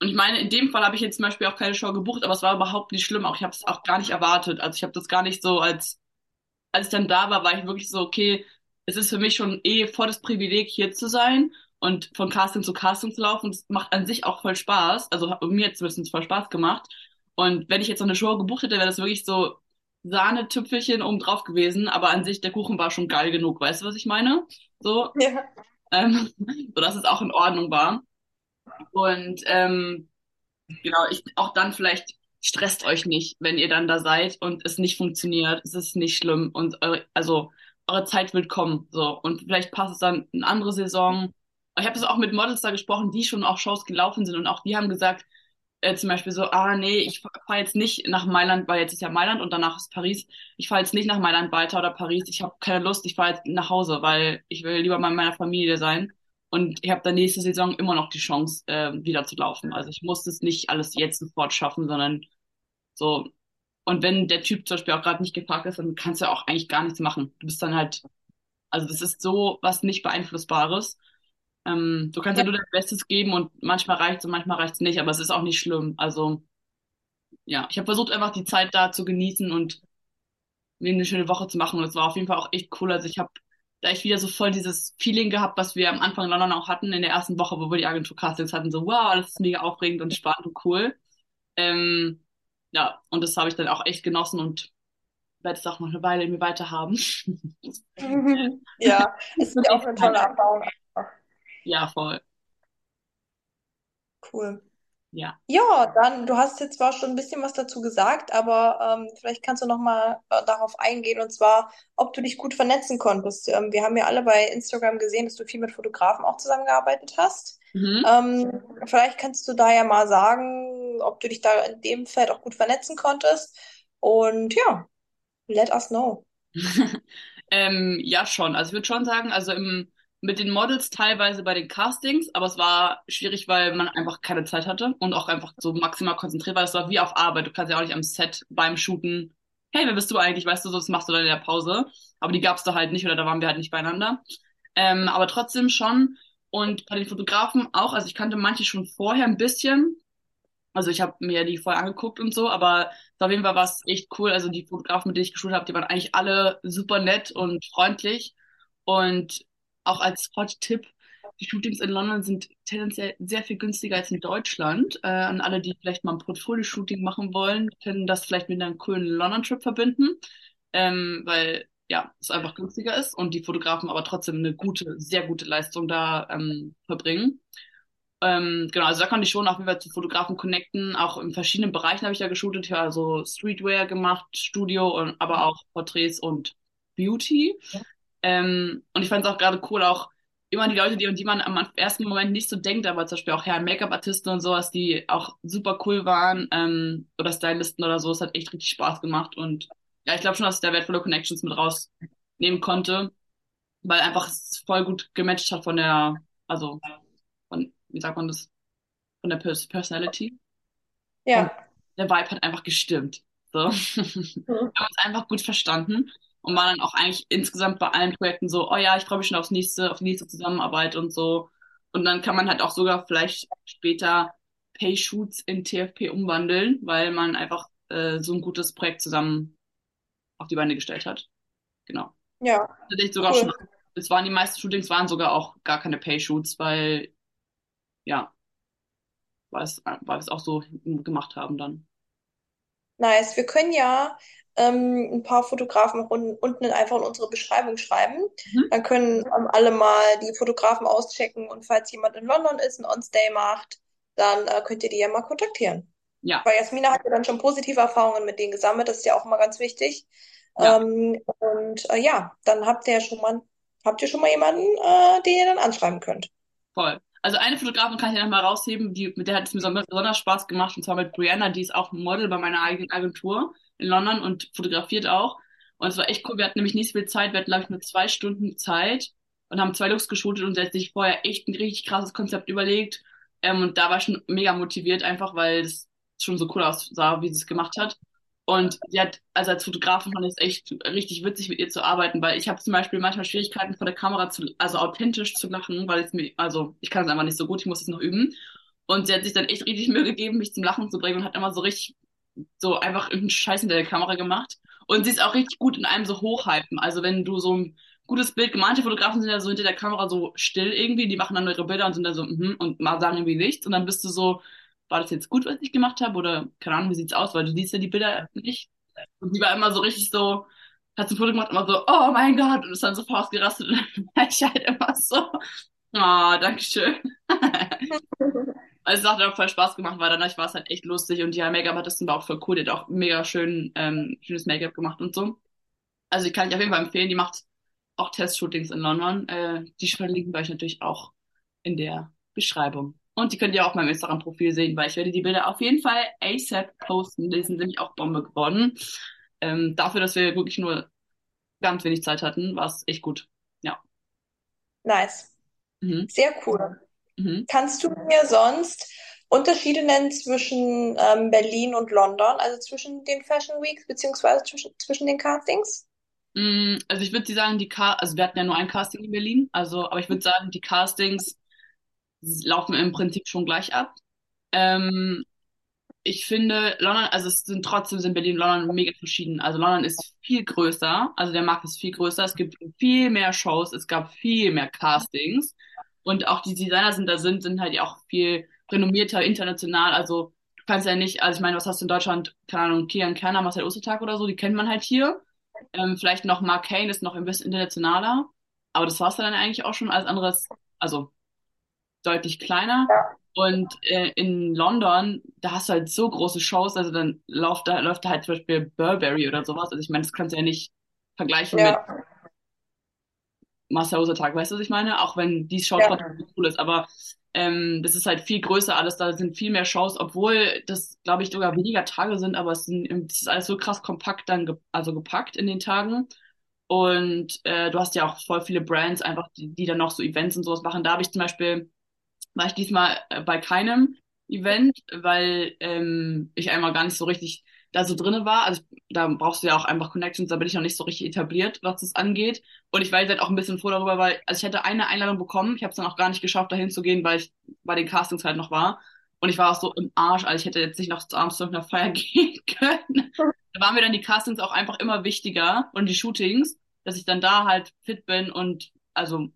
Und ich meine, in dem Fall habe ich jetzt zum Beispiel auch keine Show gebucht, aber es war überhaupt nicht schlimm. Auch ich habe es auch gar nicht erwartet. Also ich habe das gar nicht so als, als ich dann da war, war ich wirklich so, okay, es ist für mich schon eh voll das Privileg, hier zu sein und von Casting zu Casting zu laufen. Es macht an sich auch voll Spaß. Also hat mir jetzt zumindest voll Spaß gemacht. Und wenn ich jetzt noch eine Show gebucht hätte, wäre das wirklich so Sahnetüpfelchen oben drauf gewesen. Aber an sich, der Kuchen war schon geil genug. Weißt du, was ich meine? So, Ja. ähm, [LAUGHS] so dass es auch in Ordnung war. Und ähm, Genau, ich auch dann vielleicht stresst euch nicht, wenn ihr dann da seid und es nicht funktioniert. Es ist nicht schlimm und eure, also eure Zeit wird kommen, so und vielleicht passt es dann eine andere Saison. Ich habe das auch mit Models da gesprochen, die schon auch Shows gelaufen sind und auch die haben gesagt, äh, zum Beispiel so, ah nee, ich fahre jetzt nicht nach Mailand, weil jetzt ist ja Mailand und danach ist Paris. Ich fahre jetzt nicht nach Mailand weiter oder Paris. Ich habe keine Lust. Ich fahre jetzt nach Hause, weil ich will lieber bei meiner Familie sein. Und ich habe dann nächste Saison immer noch die Chance, äh, wieder zu laufen. Also ich muss das nicht alles jetzt sofort schaffen, sondern so. Und wenn der Typ zum Beispiel auch gerade nicht gefragt ist, dann kannst du auch eigentlich gar nichts machen. Du bist dann halt, also das ist so was nicht beeinflussbares. Ähm, du kannst ja Ja. nur dein Bestes geben und manchmal reicht's und manchmal reicht's nicht, aber es ist auch nicht schlimm. Also ja, ich habe versucht einfach die Zeit da zu genießen und mir eine schöne Woche zu machen. Und es war auf jeden Fall auch echt cool. Also ich habe da echt wieder so voll dieses Feeling gehabt, was wir am Anfang in London auch hatten, in der ersten Woche, wo wir die Agentur-Castings hatten. So, wow, alles ist mega aufregend und spannend und cool. Ähm, ja, und das habe ich dann auch echt genossen und werde es auch noch eine Weile in mir weiter haben. [LAUGHS] Ja, [LAUGHS] es ist ja auch eine tolle Erfahrung. Ja, voll. Cool. Ja. Ja, dann, du hast jetzt zwar schon ein bisschen was dazu gesagt, aber ähm, vielleicht kannst du noch mal äh, darauf eingehen, und zwar, ob du dich gut vernetzen konntest. Ähm, wir haben ja alle bei Instagram gesehen, dass du viel mit Fotografen auch zusammengearbeitet hast. Mhm. Ähm, vielleicht kannst du da ja mal sagen, ob du dich da in dem Feld auch gut vernetzen konntest. Und ja, let us know. [LAUGHS] Ähm, ja, schon. Also ich würde schon sagen, also im, mit den Models teilweise bei den Castings, aber es war schwierig, weil man einfach keine Zeit hatte und auch einfach so maximal konzentriert war. Das war wie auf Arbeit. Du kannst ja auch nicht am Set beim Shooten, hey, wer bist du eigentlich? Weißt du, so, das machst du dann in der Pause. Aber die gab's da halt nicht oder da waren wir halt nicht beieinander. Ähm, aber trotzdem schon. Und bei den Fotografen auch, also ich kannte manche schon vorher ein bisschen. Also ich habe mir die vorher angeguckt und so, aber auf jeden Fall war es echt cool. Also die Fotografen, mit denen ich geschult habe, die waren eigentlich alle super nett und freundlich. Und auch als Hot-Tipp, die Shootings in London sind tendenziell sehr viel günstiger als in Deutschland. Äh, an alle, die vielleicht mal ein Portfolio-Shooting machen wollen, können das vielleicht mit einem coolen London-Trip verbinden, ähm, weil ja, es einfach günstiger ist und die Fotografen aber trotzdem eine gute, sehr gute Leistung da ähm, verbringen. Ähm, genau, also da konnte ich schon auf jeden Fall zu Fotografen connecten. Auch in verschiedenen Bereichen habe ich ja geshootet. Ich habe also Streetwear gemacht, Studio, und, aber auch Porträts und Beauty. Ähm, und ich fand es auch gerade cool, auch immer die Leute, die, die man am ersten Moment nicht so denkt, aber zum Beispiel auch Herren Make-up-Artisten und sowas, die auch super cool waren, ähm, oder Stylisten oder so. Es hat echt richtig Spaß gemacht. Und ja, ich glaube schon, dass ich da wertvolle Connections mit rausnehmen konnte, weil einfach es voll gut gematcht hat von der, also von, wie sagt man das, von der Pers Personality. Und Ja. der Vibe hat einfach gestimmt. So. [LAUGHS] Wir haben uns einfach gut verstanden und waren dann auch eigentlich insgesamt bei allen Projekten so, oh ja, ich freue mich schon aufs nächste, auf die nächste Zusammenarbeit und so. Und dann kann man halt auch sogar vielleicht später Pay-Shoots in TFP umwandeln, weil man einfach äh, so ein gutes Projekt zusammen auf die Beine gestellt hat. Genau. Ja, Tatsächlich sogar schon, cool. es waren die meisten Shootings waren sogar auch gar keine Pay-Shoots, weil ja, weil es, weil wir es auch so gemacht haben dann. Nice. Wir können ja ähm, ein paar Fotografen un unten in einfach in unsere Beschreibung schreiben. Mhm. Dann können ähm, alle mal die Fotografen auschecken und falls jemand in London ist, ein On-Stay macht, dann äh, könnt ihr die ja mal kontaktieren. Ja, Weil Jasmina hat ja dann schon positive Erfahrungen mit denen gesammelt, das ist ja auch immer ganz wichtig. ja, Ähm, und äh, ja, dann habt ihr ja schon mal, habt ihr schon mal jemanden, äh, den ihr dann anschreiben könnt. voll. Also eine Fotografin kann ich ja nochmal rausheben, die, mit der hat es mir so besonders Spaß gemacht, und zwar mit Brianna, die ist auch Model bei meiner eigenen Agentur in London und fotografiert auch. Und es war echt cool, wir hatten nämlich nicht so viel Zeit, wir hatten, glaube ich, nur zwei Stunden Zeit und haben zwei Looks geshootet und sie hat sich vorher echt ein richtig krasses Konzept überlegt. Ähm, und da war ich schon mega motiviert, einfach weil es schon so cool aussah, wie sie es gemacht hat. Und sie hat, also als Fotografin fand ich es echt richtig witzig, mit ihr zu arbeiten, weil ich habe zum Beispiel manchmal Schwierigkeiten vor der Kamera zu, also authentisch zu lachen, weil es mir, also ich kann es einfach nicht so gut, ich muss es noch üben. Und sie hat sich dann echt richtig Mühe gegeben, mich zum Lachen zu bringen und hat immer so richtig, so einfach irgendeinen Scheiß hinter der Kamera gemacht. Und sie ist auch richtig gut in einem so hochhypen. Also wenn du so ein gutes Bild, manche Fotografen sind ja so hinter der Kamera so still irgendwie, die machen dann ihre Bilder und sind dann so, mhm, und mal sagen irgendwie nichts. Und dann bist du so, war das jetzt gut, was ich gemacht habe? Oder keine Ahnung, wie sieht's aus? Weil du siehst ja die Bilder nicht. Und die war immer so richtig so, hat ein Foto gemacht, immer so, oh mein Gott, und ist dann so ausgerastet. [LAUGHS] Und dann war ich halt immer so, ah, oh, danke schön. [LAUGHS] also es hat auch voll Spaß gemacht, weil danach war es halt echt lustig und die Make-up-Artistin war auch voll cool, die hat auch mega schön, ähm, schönes Make-up gemacht und so. Also die kann ich auf jeden Fall empfehlen, die macht auch Testshootings in London. Äh, die verlinken wir euch natürlich auch in der Beschreibung. Und die könnt ihr auch meinem Instagram-Profil sehen, weil ich werde die Bilder auf jeden Fall ASAP posten. Die sind nämlich auch Bombe geworden. Ähm, dafür, dass wir wirklich nur ganz wenig Zeit hatten, war es echt gut. Ja. Nice. Mhm. Sehr cool. Mhm. Kannst du mir sonst Unterschiede nennen zwischen ähm, Berlin und London, also zwischen den Fashion Weeks beziehungsweise zwischen, zwischen den Castings? Mm, also ich würde sagen, die Car also wir hatten ja nur ein Casting in Berlin, also aber ich würde sagen, die Castings laufen im Prinzip schon gleich ab. Ähm, ich finde, London, also es sind trotzdem sind Berlin und London mega verschieden. Also London ist viel größer, also der Markt ist viel größer, es gibt viel mehr Shows, es gab viel mehr Castings und auch die Designer sind da sind, sind halt auch viel renommierter international. Also du kannst ja nicht, also ich meine, was hast du in Deutschland, keine Ahnung, Kian Kerner, Marcel Ostertag oder so, die kennt man halt hier. Ähm, vielleicht noch Mark Kane ist noch ein bisschen internationaler, aber das war's dann eigentlich auch schon. Alles anderes, also deutlich kleiner. Ja. Und äh, in London, da hast du halt so große Shows, also dann läuft da, läuft da halt zum Beispiel Burberry oder sowas. Also ich meine, das kannst du ja nicht vergleichen ja. mit Marcel Tag, weißt du, was ich meine? Auch wenn die Show ja. cool ist, aber ähm, das ist halt viel größer alles, da sind viel mehr Shows, obwohl das, glaube ich, sogar weniger Tage sind, aber es, sind, es ist alles so krass kompakt dann ge also gepackt in den Tagen. Und äh, du hast ja auch voll viele Brands einfach, die, die dann noch so Events und sowas machen. Da habe ich zum Beispiel, war ich diesmal äh, bei keinem Event, weil ähm, ich einmal gar nicht so richtig da so drinne war. Also da brauchst du ja auch einfach Connections, da bin ich noch nicht so richtig etabliert, was das angeht. Und ich war jetzt halt auch ein bisschen froh darüber, weil, also ich hatte eine Einladung bekommen, ich habe es dann auch gar nicht geschafft, dahin zu gehen, weil ich bei den Castings halt noch war. Und ich war auch so im Arsch, also ich hätte jetzt nicht noch abends zu irgendeiner Feier [LAUGHS] gehen können. Da waren mir dann die Castings auch einfach immer wichtiger und die Shootings, dass ich dann da halt fit bin und also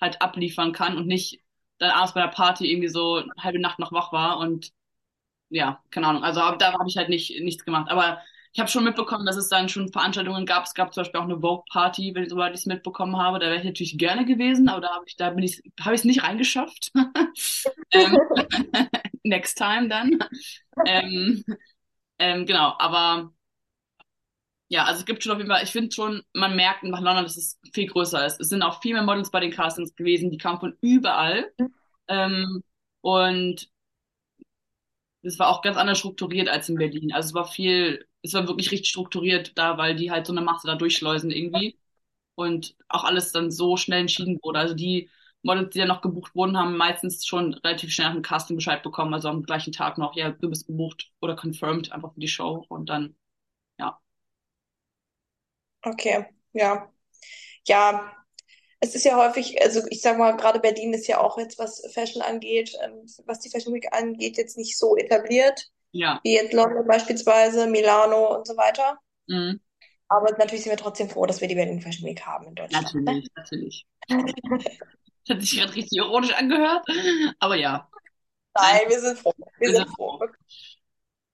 halt abliefern kann und nicht dann abends bei der Party irgendwie so halbe Nacht noch wach war und ja, keine Ahnung. Also da habe ich halt nicht nichts gemacht. Aber ich habe schon mitbekommen, dass es dann schon Veranstaltungen gab. Es gab zum Beispiel auch eine Vogue-Party, wenn soweit ich es mitbekommen habe. Da wäre ich natürlich gerne gewesen, aber da habe ich, da bin ich, habe ich es nicht reingeschafft. [LAUGHS] ähm, [LAUGHS] next time dann. Ähm, ähm, genau, aber ja, also es gibt schon auf jeden Fall, ich finde schon, man merkt nach London, dass es viel größer ist. Es sind auch viel mehr Models bei den Castings gewesen, die kamen von überall. Ähm, und es war auch ganz anders strukturiert als in Berlin. Also es war viel, es war wirklich richtig strukturiert da, weil die halt so eine Masse da durchschleusen irgendwie. Und auch alles dann so schnell entschieden wurde. Also die Models, die ja noch gebucht wurden, haben meistens schon relativ schnell nach dem Casting Bescheid bekommen, also am gleichen Tag noch, ja, du bist gebucht oder confirmed einfach für die Show und dann, ja. Okay, ja. Ja, es ist ja häufig, also ich sag mal, gerade Berlin ist ja auch jetzt, was Fashion angeht, ähm, was die Fashion Week angeht, jetzt nicht so etabliert. Ja. Wie jetzt London beispielsweise, Milano und so weiter. Mhm. Aber natürlich sind wir trotzdem froh, dass wir die Berlin Fashion Week haben in Deutschland. Natürlich, ne? natürlich. Das [LAUGHS] hat sich gerade richtig ironisch angehört, aber ja. Nein, wir sind froh. Wir, wir sind, sind froh. froh.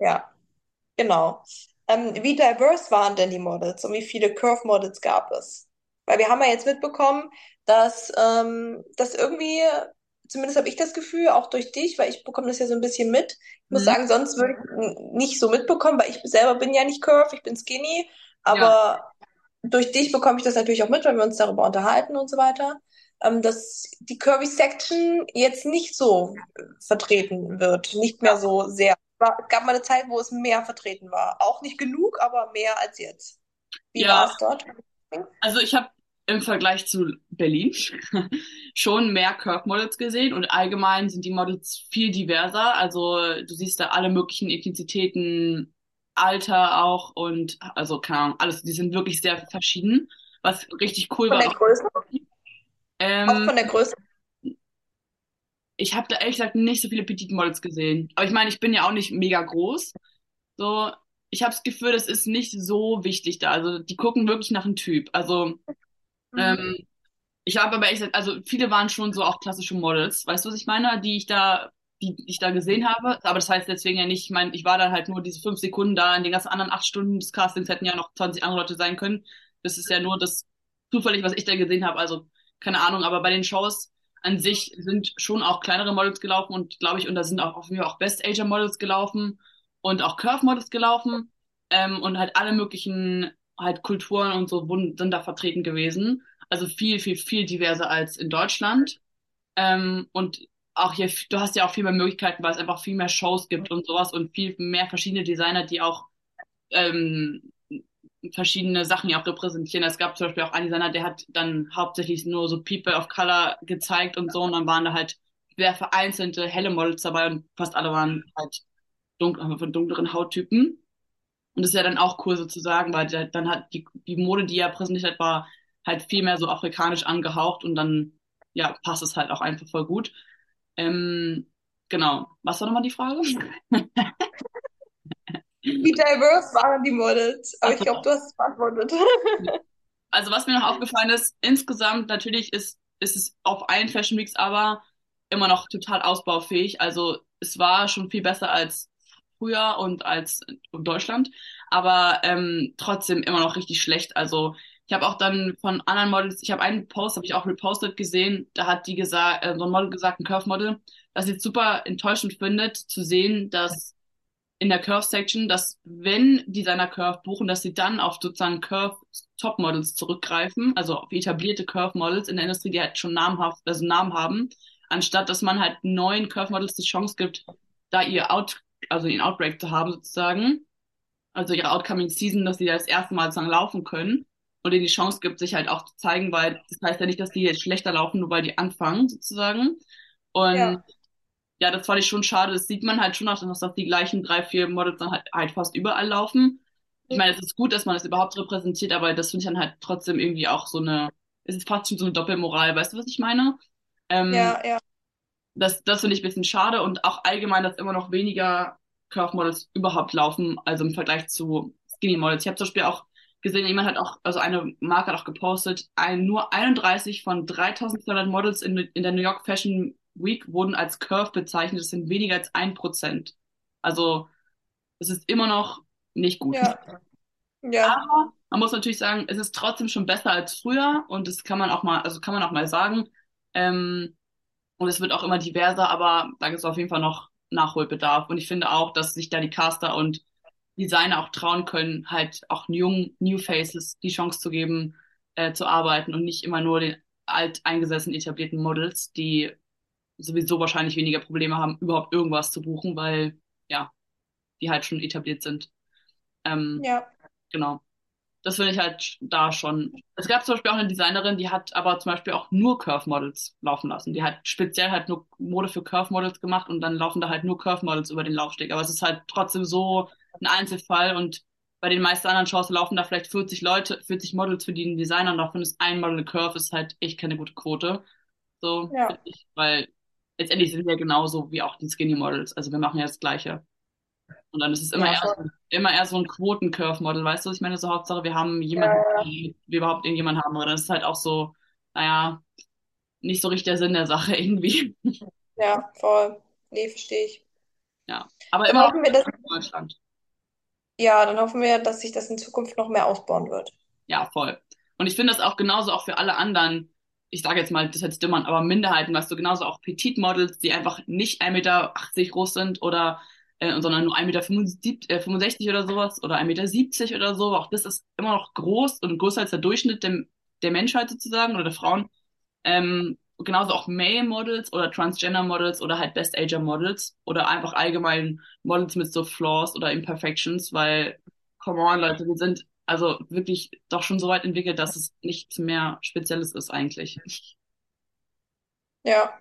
Ja, genau. Ähm, wie diverse waren denn die Models und wie viele Curve-Models gab es? Weil wir haben ja jetzt mitbekommen, dass ähm, das irgendwie, zumindest habe ich das Gefühl, auch durch dich, weil ich bekomme das ja so ein bisschen mit. Ich muss mhm. sagen, sonst würde ich nicht so mitbekommen, weil ich selber bin ja nicht Curve, ich bin skinny, aber ja. durch dich bekomme ich das natürlich auch mit, weil wir uns darüber unterhalten und so weiter, ähm, dass die Curvy Section jetzt nicht so vertreten wird, nicht mehr so sehr. Es gab mal eine Zeit, wo es mehr vertreten war. Auch nicht genug, aber mehr als jetzt. Wie ja. war es dort? Also ich habe im Vergleich zu Berlin [LAUGHS] schon mehr Curve-Models gesehen und allgemein sind die Models viel diverser. Also du siehst da alle möglichen Ethnizitäten, Alter auch und also keine Ahnung, alles, die sind wirklich sehr verschieden, was richtig cool Von war. der Größe? Auch Ähm, von der Größe? ich habe da ehrlich gesagt nicht so viele Petite Models gesehen. Aber ich meine, ich bin ja auch nicht mega groß. So, ich habe das Gefühl, das ist nicht so wichtig da. Also die gucken wirklich nach dem Typ. Also Mhm. ähm, ich habe aber echt, also viele waren schon so auch klassische Models, weißt du, was ich meine, die ich da, die ich da gesehen habe. Aber das heißt deswegen ja nicht, ich meine, ich war dann halt nur diese fünf Sekunden da, in den ganzen anderen acht Stunden des Castings hätten ja noch 20 andere Leute sein können. Das ist ja nur das zufällig, was ich da gesehen habe. Also keine Ahnung, aber bei den Shows an sich sind schon auch kleinere Models gelaufen und glaube ich, und da sind auch auf Fall auch Best Ager Models gelaufen und auch Curve Models gelaufen ähm, und halt alle möglichen halt Kulturen und so sind da vertreten gewesen. Also viel, viel, viel diverser als in Deutschland. Ähm, und auch hier, du hast ja auch viel mehr Möglichkeiten, weil es einfach viel mehr Shows gibt und sowas und viel mehr verschiedene Designer, die auch ähm, verschiedene Sachen ja auch repräsentieren. Es gab zum Beispiel auch einen Designer, der hat dann hauptsächlich nur so People of Color gezeigt und so und dann waren da halt sehr vereinzelte helle Models dabei und fast alle waren halt dunkel, von dunkleren Hauttypen. Und das ist ja dann auch cool sozusagen, weil der, dann hat die, die Mode, die er präsentiert hat, war halt viel mehr so afrikanisch angehaucht und dann, ja, passt es halt auch einfach voll gut. Ähm, genau. Was war nochmal die Frage? [LAUGHS] Wie diverse waren die Models? Aber ich glaube, du hast es beantwortet. [LAUGHS] Also was mir noch aufgefallen ist, insgesamt natürlich ist, ist es auf allen Fashion Weeks aber immer noch total ausbaufähig. Also es war schon viel besser als früher und als in Deutschland, aber ähm, trotzdem immer noch richtig schlecht. Also ich habe auch dann von anderen Models, ich habe einen Post, habe ich auch repostet gesehen, da hat die gesagt, äh, so ein Model gesagt, ein Curve-Model, dass sie es super enttäuschend findet, zu sehen, dass in der Curve-Section, dass wenn Designer Curve buchen, dass sie dann auf sozusagen Curve-Top-Models zurückgreifen, also auf etablierte Curve-Models in der Industrie, die halt schon namhaft, also Namen haben, anstatt dass man halt neuen Curve-Models die Chance gibt, da ihr Out, also ihren Outbreak zu haben sozusagen, also ihre Outcoming Season, dass sie da das erste Mal sozusagen laufen können und denen die Chance gibt, sich halt auch zu zeigen, weil das heißt ja nicht, dass die jetzt schlechter laufen, nur weil die anfangen sozusagen. Und Ja. ja, das fand ich schon schade. Das sieht man halt schon auch, dass die gleichen drei, vier Models dann halt, halt fast überall laufen. Ich meine, es ist gut, dass man das überhaupt repräsentiert, aber das finde ich dann halt trotzdem irgendwie auch so eine, es ist fast schon so eine Doppelmoral, weißt du, was ich meine? Ähm, Ja, ja. Das, das finde ich ein bisschen schade und auch allgemein, dass immer noch weniger Curve Models überhaupt laufen, also im Vergleich zu Skinny Models. Ich habe zum Beispiel auch gesehen, jemand hat auch, also eine Marke hat auch gepostet, ein, nur 31 von 3200 Models in, in der New York Fashion Week wurden als Curve bezeichnet. Das sind weniger als ein Prozent. Also es ist immer noch nicht gut. Ja. Ja. Aber man muss natürlich sagen, es ist trotzdem schon besser als früher und das kann man auch mal, also kann man auch mal sagen. Ähm, und es wird auch immer diverser, aber da gibt es auf jeden Fall noch Nachholbedarf. Und ich finde auch, dass sich da die Caster und Designer auch trauen können, halt auch jungen New Faces die Chance zu geben, äh, zu arbeiten und nicht immer nur den alteingesessenen etablierten Models, die sowieso wahrscheinlich weniger Probleme haben, überhaupt irgendwas zu buchen, weil ja, die halt schon etabliert sind. Ähm, Ja. genau. Das finde ich halt da schon. Es gab zum Beispiel auch eine Designerin, die hat aber zum Beispiel auch nur Curve-Models laufen lassen. Die hat speziell halt nur Mode für Curve-Models gemacht und dann laufen da halt nur Curve-Models über den Laufsteg. Aber es ist halt trotzdem so ein Einzelfall und bei den meisten anderen Shows laufen da vielleicht 40 Leute, 40 Models für den Designer und davon ist ein Model eine Curve, ist halt echt keine gute Quote. So, Ja. ich, weil letztendlich sind wir genauso wie auch die Skinny Models. Also wir machen ja das Gleiche. Und dann ist es immer Ja, eher, so- immer eher so ein Quoten-Curve-Model, weißt du? Ich meine, so Hauptsache, wir haben jemanden, Ja, ja. die wir überhaupt irgendjemanden haben. Aber das ist halt auch so, naja, nicht so richtig der Sinn der Sache [LAUGHS] irgendwie. Ja, voll. Nee, verstehe ich. Ja. Aber Dann immer hoffen wir, dass, in Deutschland. ja, dann hoffen wir, dass sich das in Zukunft noch mehr ausbauen wird. Ja, voll. Und ich finde das auch genauso auch für alle anderen, ich sage jetzt mal, das ist jetzt dümmern, aber Minderheiten, weißt du, genauso auch Petit-Models, die einfach nicht 1,80 Meter groß sind oder, äh, sondern nur 1,65 Meter äh, 65 oder sowas oder 1,70 Meter oder so. Auch das ist immer noch groß und größer als der Durchschnitt der, der Menschheit sozusagen oder der Frauen. Ähm, genauso auch Male-Models oder Transgender-Models oder halt Best-Ager-Models oder einfach allgemein Models mit so Flaws oder Imperfections, weil, come on, Leute, wir sind also wirklich doch schon so weit entwickelt, dass es nichts mehr Spezielles ist eigentlich. Ja.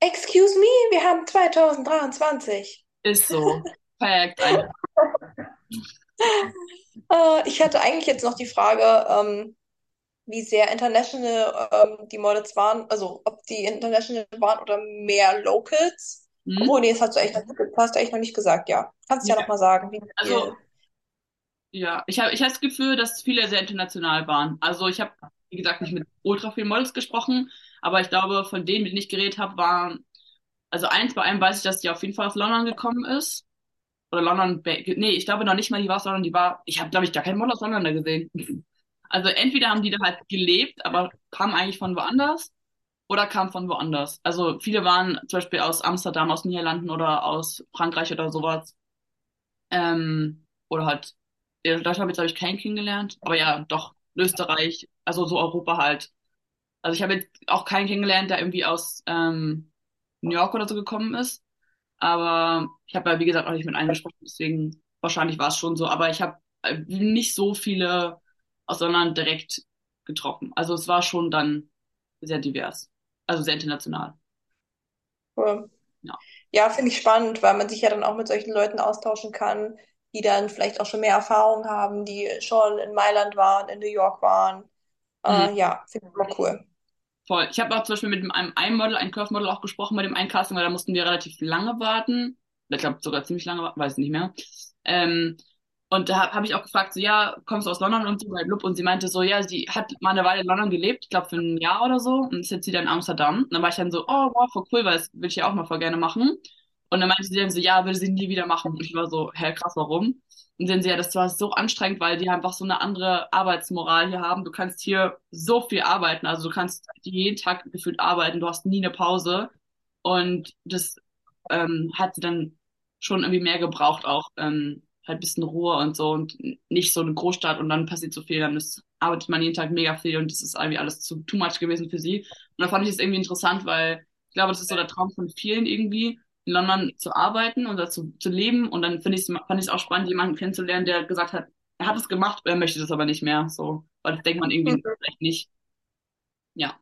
Excuse me, wir haben 2023. Ist so. Perfekt. Einfach. [LAUGHS] Äh, ich hatte eigentlich jetzt noch die Frage, ähm, wie sehr international ähm, die Models waren, also ob die international waren oder mehr Locals. Hm? Obwohl, nee, das hast du eigentlich, hast du eigentlich noch nicht gesagt, ja. Kannst du ja Ja. noch mal sagen, wie Also, ja, ich habe ich hab das Gefühl, dass viele sehr international waren. Also ich habe, wie gesagt, nicht mit ultra vielen Models gesprochen, aber ich glaube, von denen, mit denen ich geredet habe, waren, also eins bei einem weiß ich, dass die auf jeden Fall aus London gekommen ist. Oder London, nee, ich glaube noch nicht mal, die war aus London, die war, ich habe, glaube ich, gar keinen Model aus London gesehen. [LAUGHS] Also entweder haben die da halt gelebt, aber kamen eigentlich von woanders, oder kamen von woanders. Also viele waren zum Beispiel aus Amsterdam, aus Niederlanden oder aus Frankreich oder sowas. Ähm, oder halt, ja, Deutschland habe ich, glaube ich, keinen kennengelernt. Aber ja, doch, Österreich, also so Europa halt. Also ich habe jetzt auch keinen kennengelernt, der irgendwie aus ähm, New York oder so gekommen ist. Aber ich habe ja, wie gesagt, auch nicht mit einem gesprochen, deswegen wahrscheinlich war es schon so. Aber ich habe äh, nicht so viele aus London direkt getroffen. Also es war schon dann sehr divers, also sehr international. Cool. Ja. Ja, finde ich spannend, weil man sich ja dann auch mit solchen Leuten austauschen kann, die dann vielleicht auch schon mehr Erfahrung haben, die schon in Mailand waren, in New York waren. Mhm. Äh, ja, finde ich immer cool. Voll. Ich habe auch zum Beispiel mit einem, einem Model, einem Curve-Model auch gesprochen bei dem Eincasting, weil da mussten wir relativ lange warten. Ich glaube sogar ziemlich lange warten, weiß nicht mehr. Ähm, und da habe hab ich auch gefragt, so, ja, kommst du aus London und so, blub, und sie meinte so, ja, sie hat mal eine Weile in London gelebt, ich glaube für ein Jahr oder so, und ist jetzt wieder in Amsterdam. Und dann war ich dann so, oh, wow, voll cool, weil das will ich ja auch mal voll gerne machen. Und dann meinte sie dann so, ja, würde sie nie wieder machen. Und ich war so, hä, krass, warum? Und dann sie, ja, das war so anstrengend, weil die einfach so eine andere Arbeitsmoral hier haben. Du kannst hier so viel arbeiten, also du kannst jeden Tag gefühlt arbeiten, du hast nie eine Pause. Und das ähm, hat sie dann schon irgendwie mehr gebraucht, auch ähm, halt bisschen Ruhe und so und nicht so eine Großstadt und dann passiert so viel, dann ist, arbeitet man jeden Tag mega viel und das ist irgendwie alles zu too much gewesen für sie. Und da fand ich es irgendwie interessant, weil ich glaube, das ist so der Traum von vielen irgendwie, in London zu arbeiten und da zu, zu leben. Und dann finde ich fand ich es auch spannend, jemanden kennenzulernen, der gesagt hat, er hat es gemacht, er möchte das aber nicht mehr. So, weil das denkt man irgendwie Mhm. vielleicht nicht. Ja.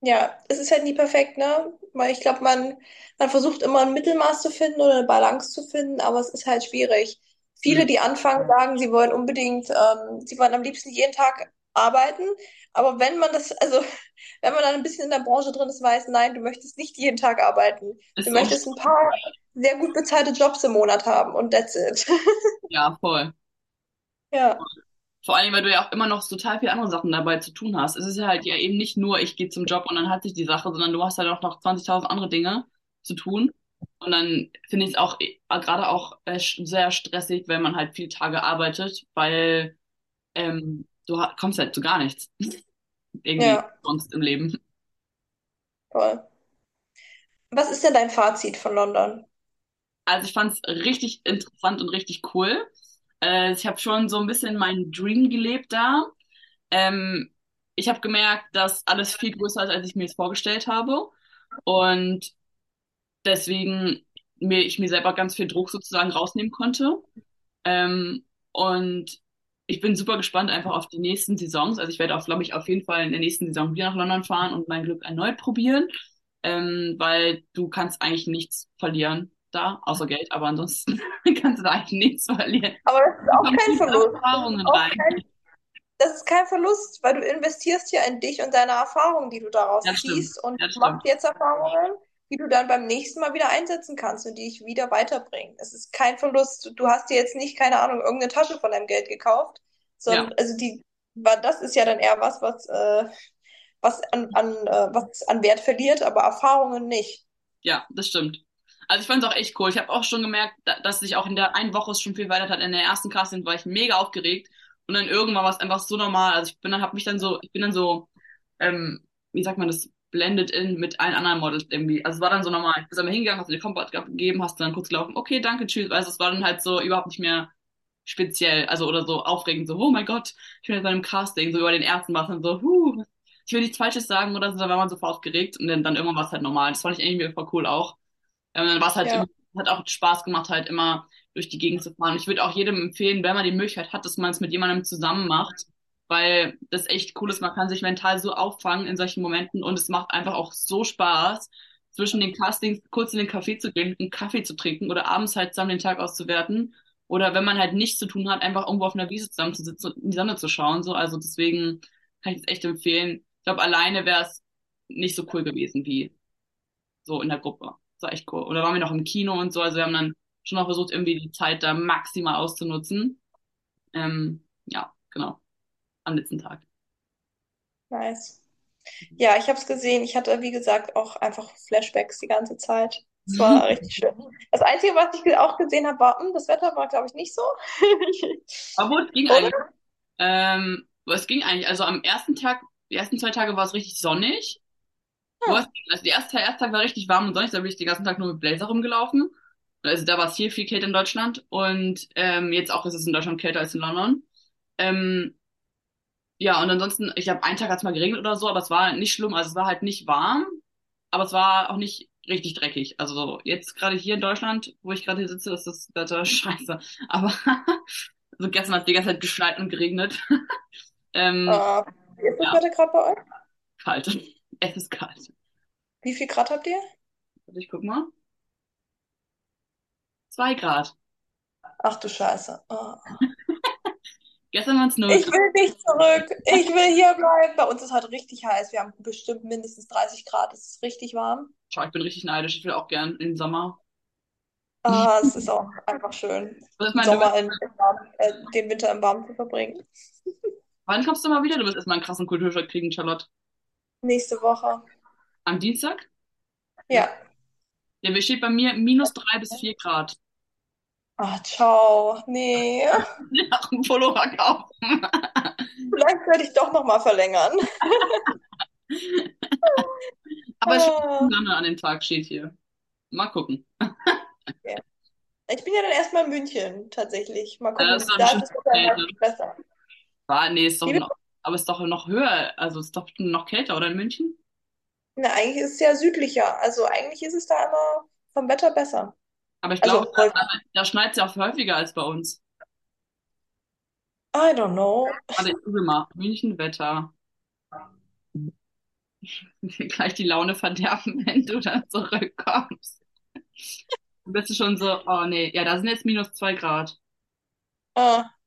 Ja, es ist halt nie perfekt, ne? Weil ich glaube, man, man versucht immer ein Mittelmaß zu finden oder eine Balance zu finden, aber es ist halt schwierig. Viele, Mhm. die anfangen, sagen, sie wollen unbedingt, ähm, sie wollen am liebsten jeden Tag arbeiten. Aber wenn man das, also [LAUGHS] wenn man dann ein bisschen in der Branche drin ist, weiß, nein, du möchtest nicht jeden Tag arbeiten. Ist Du möchtest ein paar sehr gut bezahlte Jobs im Monat haben und that's it. [LAUGHS] Ja, voll. Ja, Vor allem, weil du ja auch immer noch total viele andere Sachen dabei zu tun hast. Es ist ja halt ja eben nicht nur, ich gehe zum Job und dann hat sich die Sache, sondern du hast halt auch noch 20.000 andere Dinge zu tun. Und dann finde ich es auch äh, gerade auch äh, sehr stressig, wenn man halt viele Tage arbeitet, weil ähm, du kommst halt zu gar nichts. [LAUGHS] Irgendwie ja, sonst im Leben. toll. Was ist denn dein Fazit von London? Also ich fand es richtig interessant und richtig cool. Äh, ich habe schon so ein bisschen meinen Dream gelebt da. Ähm, ich habe gemerkt, dass alles viel größer ist, als ich mir es vorgestellt habe. Und deswegen mir, ich mir selber ganz viel Druck sozusagen rausnehmen konnte. Ähm, und ich bin super gespannt einfach auf die nächsten Saisons. Also ich werde auch, glaube ich, auf jeden Fall in der nächsten Saison wieder nach London fahren und mein Glück erneut probieren. Ähm, weil du kannst eigentlich nichts verlieren da, außer Geld, aber ansonsten [LAUGHS] kannst du da eigentlich nichts verlieren. Aber das ist auch kein Verlust. Das ist Erfahrungen rein. kein, das ist kein Verlust, weil du investierst ja in dich und deine Erfahrungen, die du daraus ziehst und machst jetzt Erfahrungen, die du dann beim nächsten Mal wieder einsetzen kannst und die dich wieder weiterbringen. Es ist kein Verlust. Du hast dir jetzt nicht, keine Ahnung, irgendeine Tasche von deinem Geld gekauft, Ja, sondern also die, das ist ja dann eher was, was, äh, was an, an, äh, was an Wert verliert, aber Erfahrungen nicht. ja, das stimmt. Also ich fand es auch echt cool. Ich habe auch schon gemerkt, da, dass sich auch in der einen Woche schon viel verändert hat. In der ersten Casting war ich mega aufgeregt und dann irgendwann war es einfach so normal. Also ich bin dann, hab mich dann so, ich bin dann so, ähm, wie sagt man das, blended in mit allen anderen Models irgendwie. Also es war dann so normal. Ich bin einmal hingegangen, hast dir die Kompott gegeben, hast dann kurz gelaufen, okay, danke, tschüss. Also es war dann halt so überhaupt nicht mehr speziell, also oder so aufregend, so, oh mein Gott, ich bin jetzt bei einem Casting, so über den ersten war es dann so, huh, ich will nichts Falsches sagen oder so, da war man sofort aufgeregt und dann, dann irgendwann war es halt normal. Das fand ich irgendwie voll cool auch. Ähm, dann war es halt, Ja, hat auch Spaß gemacht, halt immer durch die Gegend zu fahren. Ich würde auch jedem empfehlen, wenn man die Möglichkeit hat, dass man es mit jemandem zusammen macht, weil das echt cool ist. Man kann sich mental so auffangen in solchen Momenten und es macht einfach auch so Spaß, zwischen den Castings kurz in den Café zu gehen, einen Kaffee zu trinken oder abends halt zusammen den Tag auszuwerten Oder wenn man halt nichts zu tun hat, einfach irgendwo auf einer Wiese zusammenzusitzen und in die Sonne zu schauen. So, also deswegen kann ich es echt empfehlen. Ich glaube, alleine wäre es nicht so cool gewesen wie so in der Gruppe. Das war echt cool. Oder waren wir noch im Kino und so. Also wir haben dann schon noch versucht, irgendwie die Zeit da maximal auszunutzen. Ähm, ja, genau. Am letzten Tag. Nice. Ja, ich habe es gesehen. Ich hatte, wie gesagt, auch einfach Flashbacks die ganze Zeit. Es war [LAUGHS] richtig schön. Das Einzige, was ich auch gesehen habe, war, hm, das Wetter war, glaube ich, nicht so. [LAUGHS] Aber es ging Oder? eigentlich. Ähm, es ging eigentlich. Also am ersten Tag, die ersten zwei Tage war es richtig sonnig. Hm. Hast, also der erste, erste Tag war richtig warm und sonnig, da bin ich den ganzen Tag nur mit Blazer rumgelaufen. Also da war es hier viel kälter in Deutschland und ähm, jetzt auch ist es in Deutschland kälter als in London. Ähm, ja, und ansonsten, ich habe einen Tag hat es mal geregnet oder so, aber es war nicht schlimm. Also es war halt nicht warm, aber es war auch nicht richtig dreckig. Also so, jetzt gerade hier in Deutschland, wo ich gerade hier sitze, ist das Wetter [LAUGHS] scheiße. Aber [LAUGHS] also gestern hat es die ganze Zeit geschneit und geregnet. [LAUGHS] ähm, Äh, wie ist das ja, Wetter gerade bei euch? kalt. Es ist kalt. Wie viel Grad habt ihr? Warte, ich guck mal. Zwei Grad. Ach du Scheiße. Oh. Gestern waren es null Ich will nicht zurück. Ich will hier bleiben. Bei uns ist heute richtig heiß. Wir haben bestimmt mindestens 30 Grad. Es ist richtig warm. Schau, ich bin richtig neidisch. Ich will auch gern im Sommer. Ah, es ist auch einfach schön, den Sommer in, äh, den Winter im Warmen zu verbringen. wann kommst du mal wieder? Du wirst erstmal einen krassen Kulturschock kriegen, Charlotte. Nächste Woche. Am Dienstag? Ja. Ja, wir steht bei mir minus drei bis vier Grad. Ah, ciao. Nee. [LAUGHS] Nach dem Pullover kaufen. Vielleicht werde ich doch noch mal verlängern. [LAUGHS] Aber es Ah, Sonne an dem Tag, steht hier. Mal gucken. okay. Ich bin ja dann erstmal in München, tatsächlich. Mal gucken. das ist Da ist meistens besser. War, nee, ist doch noch, aber ist doch noch höher. Also ist doch noch kälter, oder in München? Na, eigentlich ist es ja südlicher. Also eigentlich ist es da immer vom Wetter besser. Aber ich Also glaube, da, da schneit es ja auch häufiger als bei uns. I don't know. Warte, ich google mal. München Wetter. [LAUGHS] Gleich die Laune verderben, [LAUGHS] wenn du dann zurückkommst. Du bist schon so, oh nee, ja, da sind jetzt minus zwei Grad. Ah,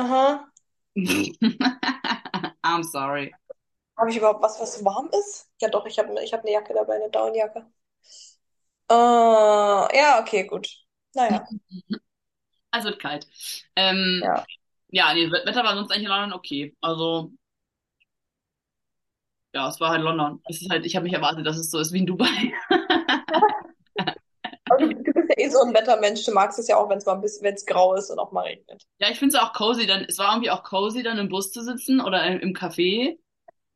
aha. [LAUGHS] I'm sorry. Habe ich überhaupt was, was warm ist? Ja, doch, ich habe ich hab eine Jacke dabei, eine Downjacke. Äh, ja, okay, gut. Naja, [LAUGHS] Also wird kalt. Ähm, ja. ja, nee, das Wetter war sonst eigentlich in London okay. Also, ja, es war halt London. Es ist halt, ich habe nicht erwartet, dass es so ist wie in Dubai. Aber [LAUGHS] du, du bist ja eh so ein Wettermensch. Du magst es ja auch, wenn es mal ein bisschen, wenn es grau ist und auch mal regnet. Ja, ich finde es auch cozy, dann, es war irgendwie auch cozy, dann im Bus zu sitzen oder im, im Café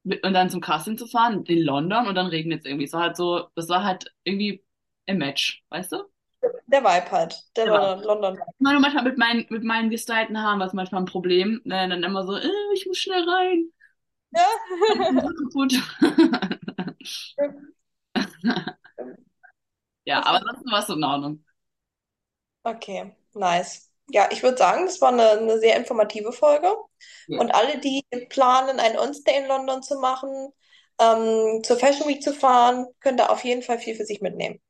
mit- und dann zum Casting zu fahren in London und dann regnet es irgendwie. Es war halt so, das war halt irgendwie ein Match, weißt du? Der Vibe halt. Der Ja. London, London. Ich meine, manchmal mit meinen, mit meinen gestylten Haaren war es manchmal ein Problem. Ne, dann immer so, äh, ich muss schnell rein. Ja. Gut. [LAUGHS] Ja, aber ansonsten war es so in Ordnung. Okay, nice. Ja, ich würde sagen, das war eine, eine sehr informative Folge. Ja. Und alle, die planen, ein On-Stay in London zu machen, ähm, zur Fashion Week zu fahren, können da auf jeden Fall viel für sich mitnehmen.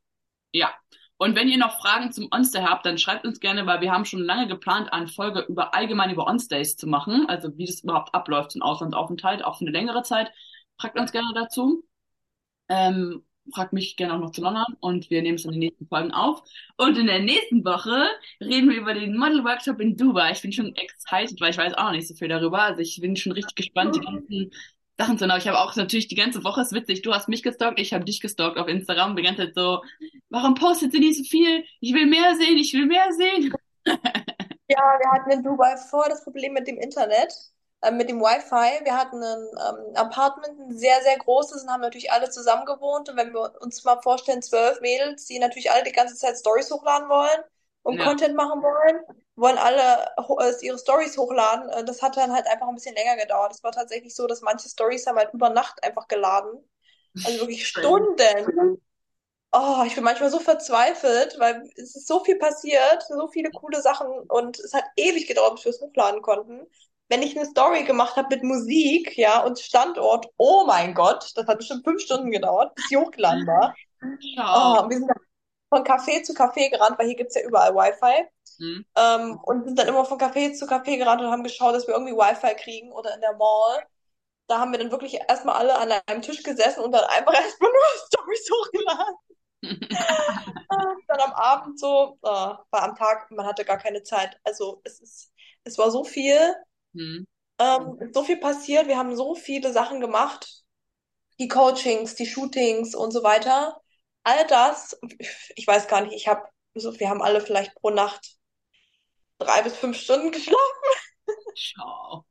Ja. Und wenn ihr noch Fragen zum Onstay habt, dann schreibt uns gerne, weil wir haben schon lange geplant, eine Folge über allgemein über Onstays zu machen, also wie das überhaupt abläuft, so ein Auslandsaufenthalt, auch für eine längere Zeit. Fragt uns gerne dazu. Ähm, fragt mich gerne auch noch zu London und wir nehmen es in den nächsten Folgen auf. Und in der nächsten Woche reden wir über den Model Workshop in Dubai. Ich bin schon excited, weil ich weiß auch noch nicht so viel darüber. Also ich bin schon richtig gespannt, die ganzen Sachen zu haben. Ich habe auch natürlich die ganze Woche, ist witzig, du hast mich gestalkt, ich habe dich gestalkt auf Instagram, die ganze Zeit so, warum postet sie nicht so viel? Ich will mehr sehen, ich will mehr sehen. [LAUGHS] Ja, wir hatten in Dubai voll das Problem mit dem Internet, äh, mit dem Wi-Fi. Wir hatten ein ähm, Apartment, ein sehr, sehr großes und haben natürlich alle zusammen gewohnt. Und wenn wir uns mal vorstellen, zwölf Mädels, die natürlich alle die ganze Zeit Stories hochladen wollen und Ja. Content machen wollen, wollen alle äh, ihre Stories hochladen. Äh, Das hat dann halt einfach ein bisschen länger gedauert. Es war tatsächlich so, dass manche Stories haben halt über Nacht einfach geladen. Also [LAUGHS] wirklich Stunden. Oh, ich bin manchmal so verzweifelt, weil es ist so viel passiert, so viele coole Sachen und es hat ewig gedauert, bis wir es hochladen konnten. Wenn ich eine Story gemacht habe mit Musik, ja, und Standort, oh mein Gott, das hat bestimmt fünf Stunden gedauert, bis sie hochgeladen war. Ciao. Oh, wir sind, von Café zu Café gerannt, weil hier gibt's ja überall Wi-Fi. Mhm. Ähm, und sind dann immer von Café zu Café gerannt und haben geschaut, dass wir irgendwie Wi-Fi kriegen oder in der Mall. Da haben wir dann wirklich erstmal alle an einem Tisch gesessen und dann einfach [LAUGHS] erstmal nur Storys hochgeladen. [LAUGHS] dann am Abend so, äh, war am Tag, man hatte gar keine Zeit. Also es ist, es war so viel, Mhm. ähm, so viel passiert, wir haben so viele Sachen gemacht, die Coachings, die Shootings und so weiter. All das, ich weiß gar nicht, ich habe, so, wir haben alle vielleicht pro Nacht drei bis fünf Stunden geschlafen, Schau.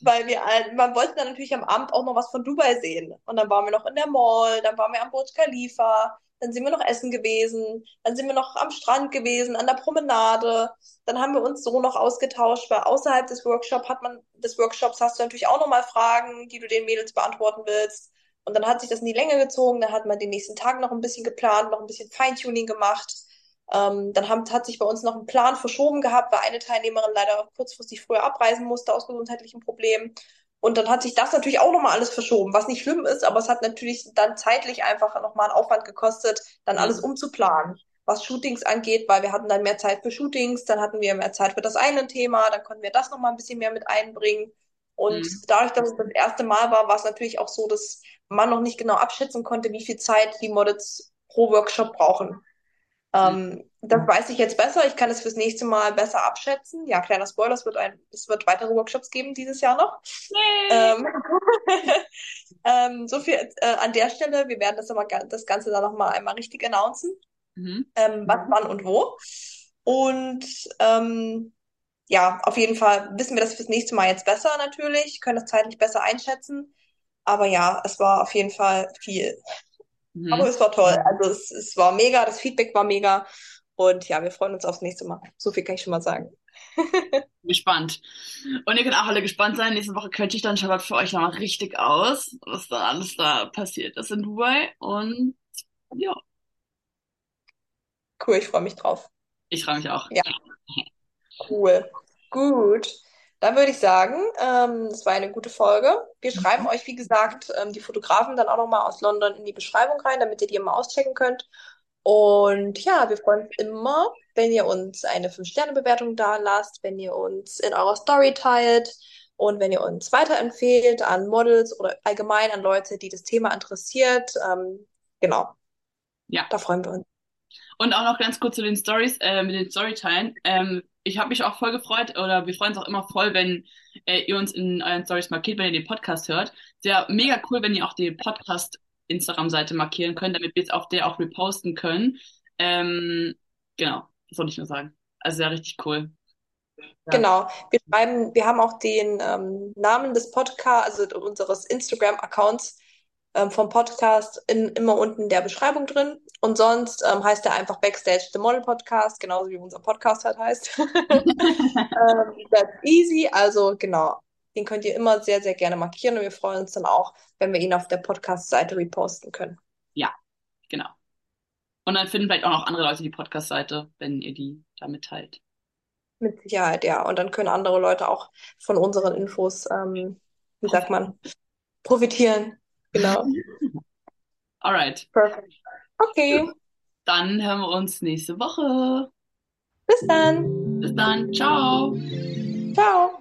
weil wir, man wollte dann natürlich am Abend auch noch was von Dubai sehen. Und dann waren wir noch in der Mall, dann waren wir am Burj Khalifa, dann sind wir noch essen gewesen, dann sind wir noch am Strand gewesen, an der Promenade. Dann haben wir uns so noch ausgetauscht, weil außerhalb des Workshops hat man, des Workshops hast du natürlich auch nochmal Fragen, die du den Mädels beantworten willst. Und dann hat sich das in die Länge gezogen, dann hat man den nächsten Tag noch ein bisschen geplant, noch ein bisschen Feintuning gemacht. Ähm, dann haben, hat sich bei uns noch ein Plan verschoben gehabt, weil eine Teilnehmerin leider kurzfristig früher abreisen musste aus gesundheitlichen Problemen. Und dann hat sich das natürlich auch nochmal alles verschoben, was nicht schlimm ist, aber es hat natürlich dann zeitlich einfach nochmal einen Aufwand gekostet, dann alles Mhm. umzuplanen, was Shootings angeht, weil wir hatten dann mehr Zeit für Shootings, dann hatten wir mehr Zeit für das eine Thema, dann konnten wir das nochmal ein bisschen mehr mit einbringen. Und Mhm. dadurch, dass es das erste Mal war, war es natürlich auch so, dass man noch nicht genau abschätzen konnte, wie viel Zeit die Models pro Workshop brauchen. Ähm, das weiß ich jetzt besser. Ich kann es fürs nächste Mal besser abschätzen. Ja, kleiner Spoiler, es wird ein, es wird weitere Workshops geben dieses Jahr noch. Ähm, [LAUGHS] ähm, so viel äh, an der Stelle. Wir werden das ga- das Ganze dann nochmal einmal richtig announcen, Mhm. ähm, was, wann und wo. Und ähm, ja, auf jeden Fall wissen wir das fürs nächste Mal jetzt besser natürlich, können das zeitlich besser einschätzen. Aber ja, es war auf jeden Fall viel. Aber Mhm. es war toll. Also es, es war mega, das Feedback war mega. Und ja, wir freuen uns aufs nächste Mal. So viel kann ich schon mal sagen. [LAUGHS] Gespannt. Und ihr könnt auch alle gespannt sein. Nächste Woche könnte ich dann Shabbat für euch nochmal richtig aus, was da alles da passiert ist in Dubai. Und ja, Cool, ich freue mich drauf. ich freue mich auch. Ja. Cool. Gut. Dann würde ich sagen, ähm, es war eine gute Folge. Wir schreiben euch, wie gesagt, ähm, die Fotografen dann auch nochmal aus London in die Beschreibung rein, damit ihr die mal auschecken könnt. Und ja, wir freuen uns immer, wenn ihr uns eine 5-Sterne-Bewertung da lasst, wenn ihr uns in eurer Story teilt und wenn ihr uns weiterempfehlt an Models oder allgemein an Leute, die das Thema interessiert. Ähm, genau, Ja. da freuen wir uns. Und auch noch ganz kurz zu den Stories, äh, mit den Storyteilen. Ähm, ich habe mich auch voll gefreut, oder wir freuen uns auch immer voll, wenn äh, ihr uns in euren Stories markiert, wenn ihr den Podcast hört. Sehr mega cool, wenn ihr auch die Podcast Instagram-Seite markieren könnt, damit wir jetzt auf der auch reposten können. Ähm, genau, das wollte ich nur sagen. Also sehr richtig cool. Ja. Genau, wir schreiben, wir haben auch den ähm, Namen des Podcasts, also unseres Instagram-Accounts ähm, vom Podcast in, immer unten in der Beschreibung drin. Und sonst ähm, heißt er einfach Backstage The Model Podcast, genauso wie unser Podcast halt heißt. [LAUGHS] ähm, that's easy, also genau. Den könnt ihr immer sehr, sehr gerne markieren und wir freuen uns dann auch, wenn wir ihn auf der Podcast-Seite reposten können. Ja, genau. Und dann finden vielleicht auch noch andere Leute die Podcast-Seite, wenn ihr die damit teilt. Mit Sicherheit, ja. Und dann können andere Leute auch von unseren Infos, ähm, wie sagt man, profitieren. Genau. Alright, Perfekt. Okay, dann hören wir uns nächste Woche. bis dann. Bis dann, ciao. Ciao.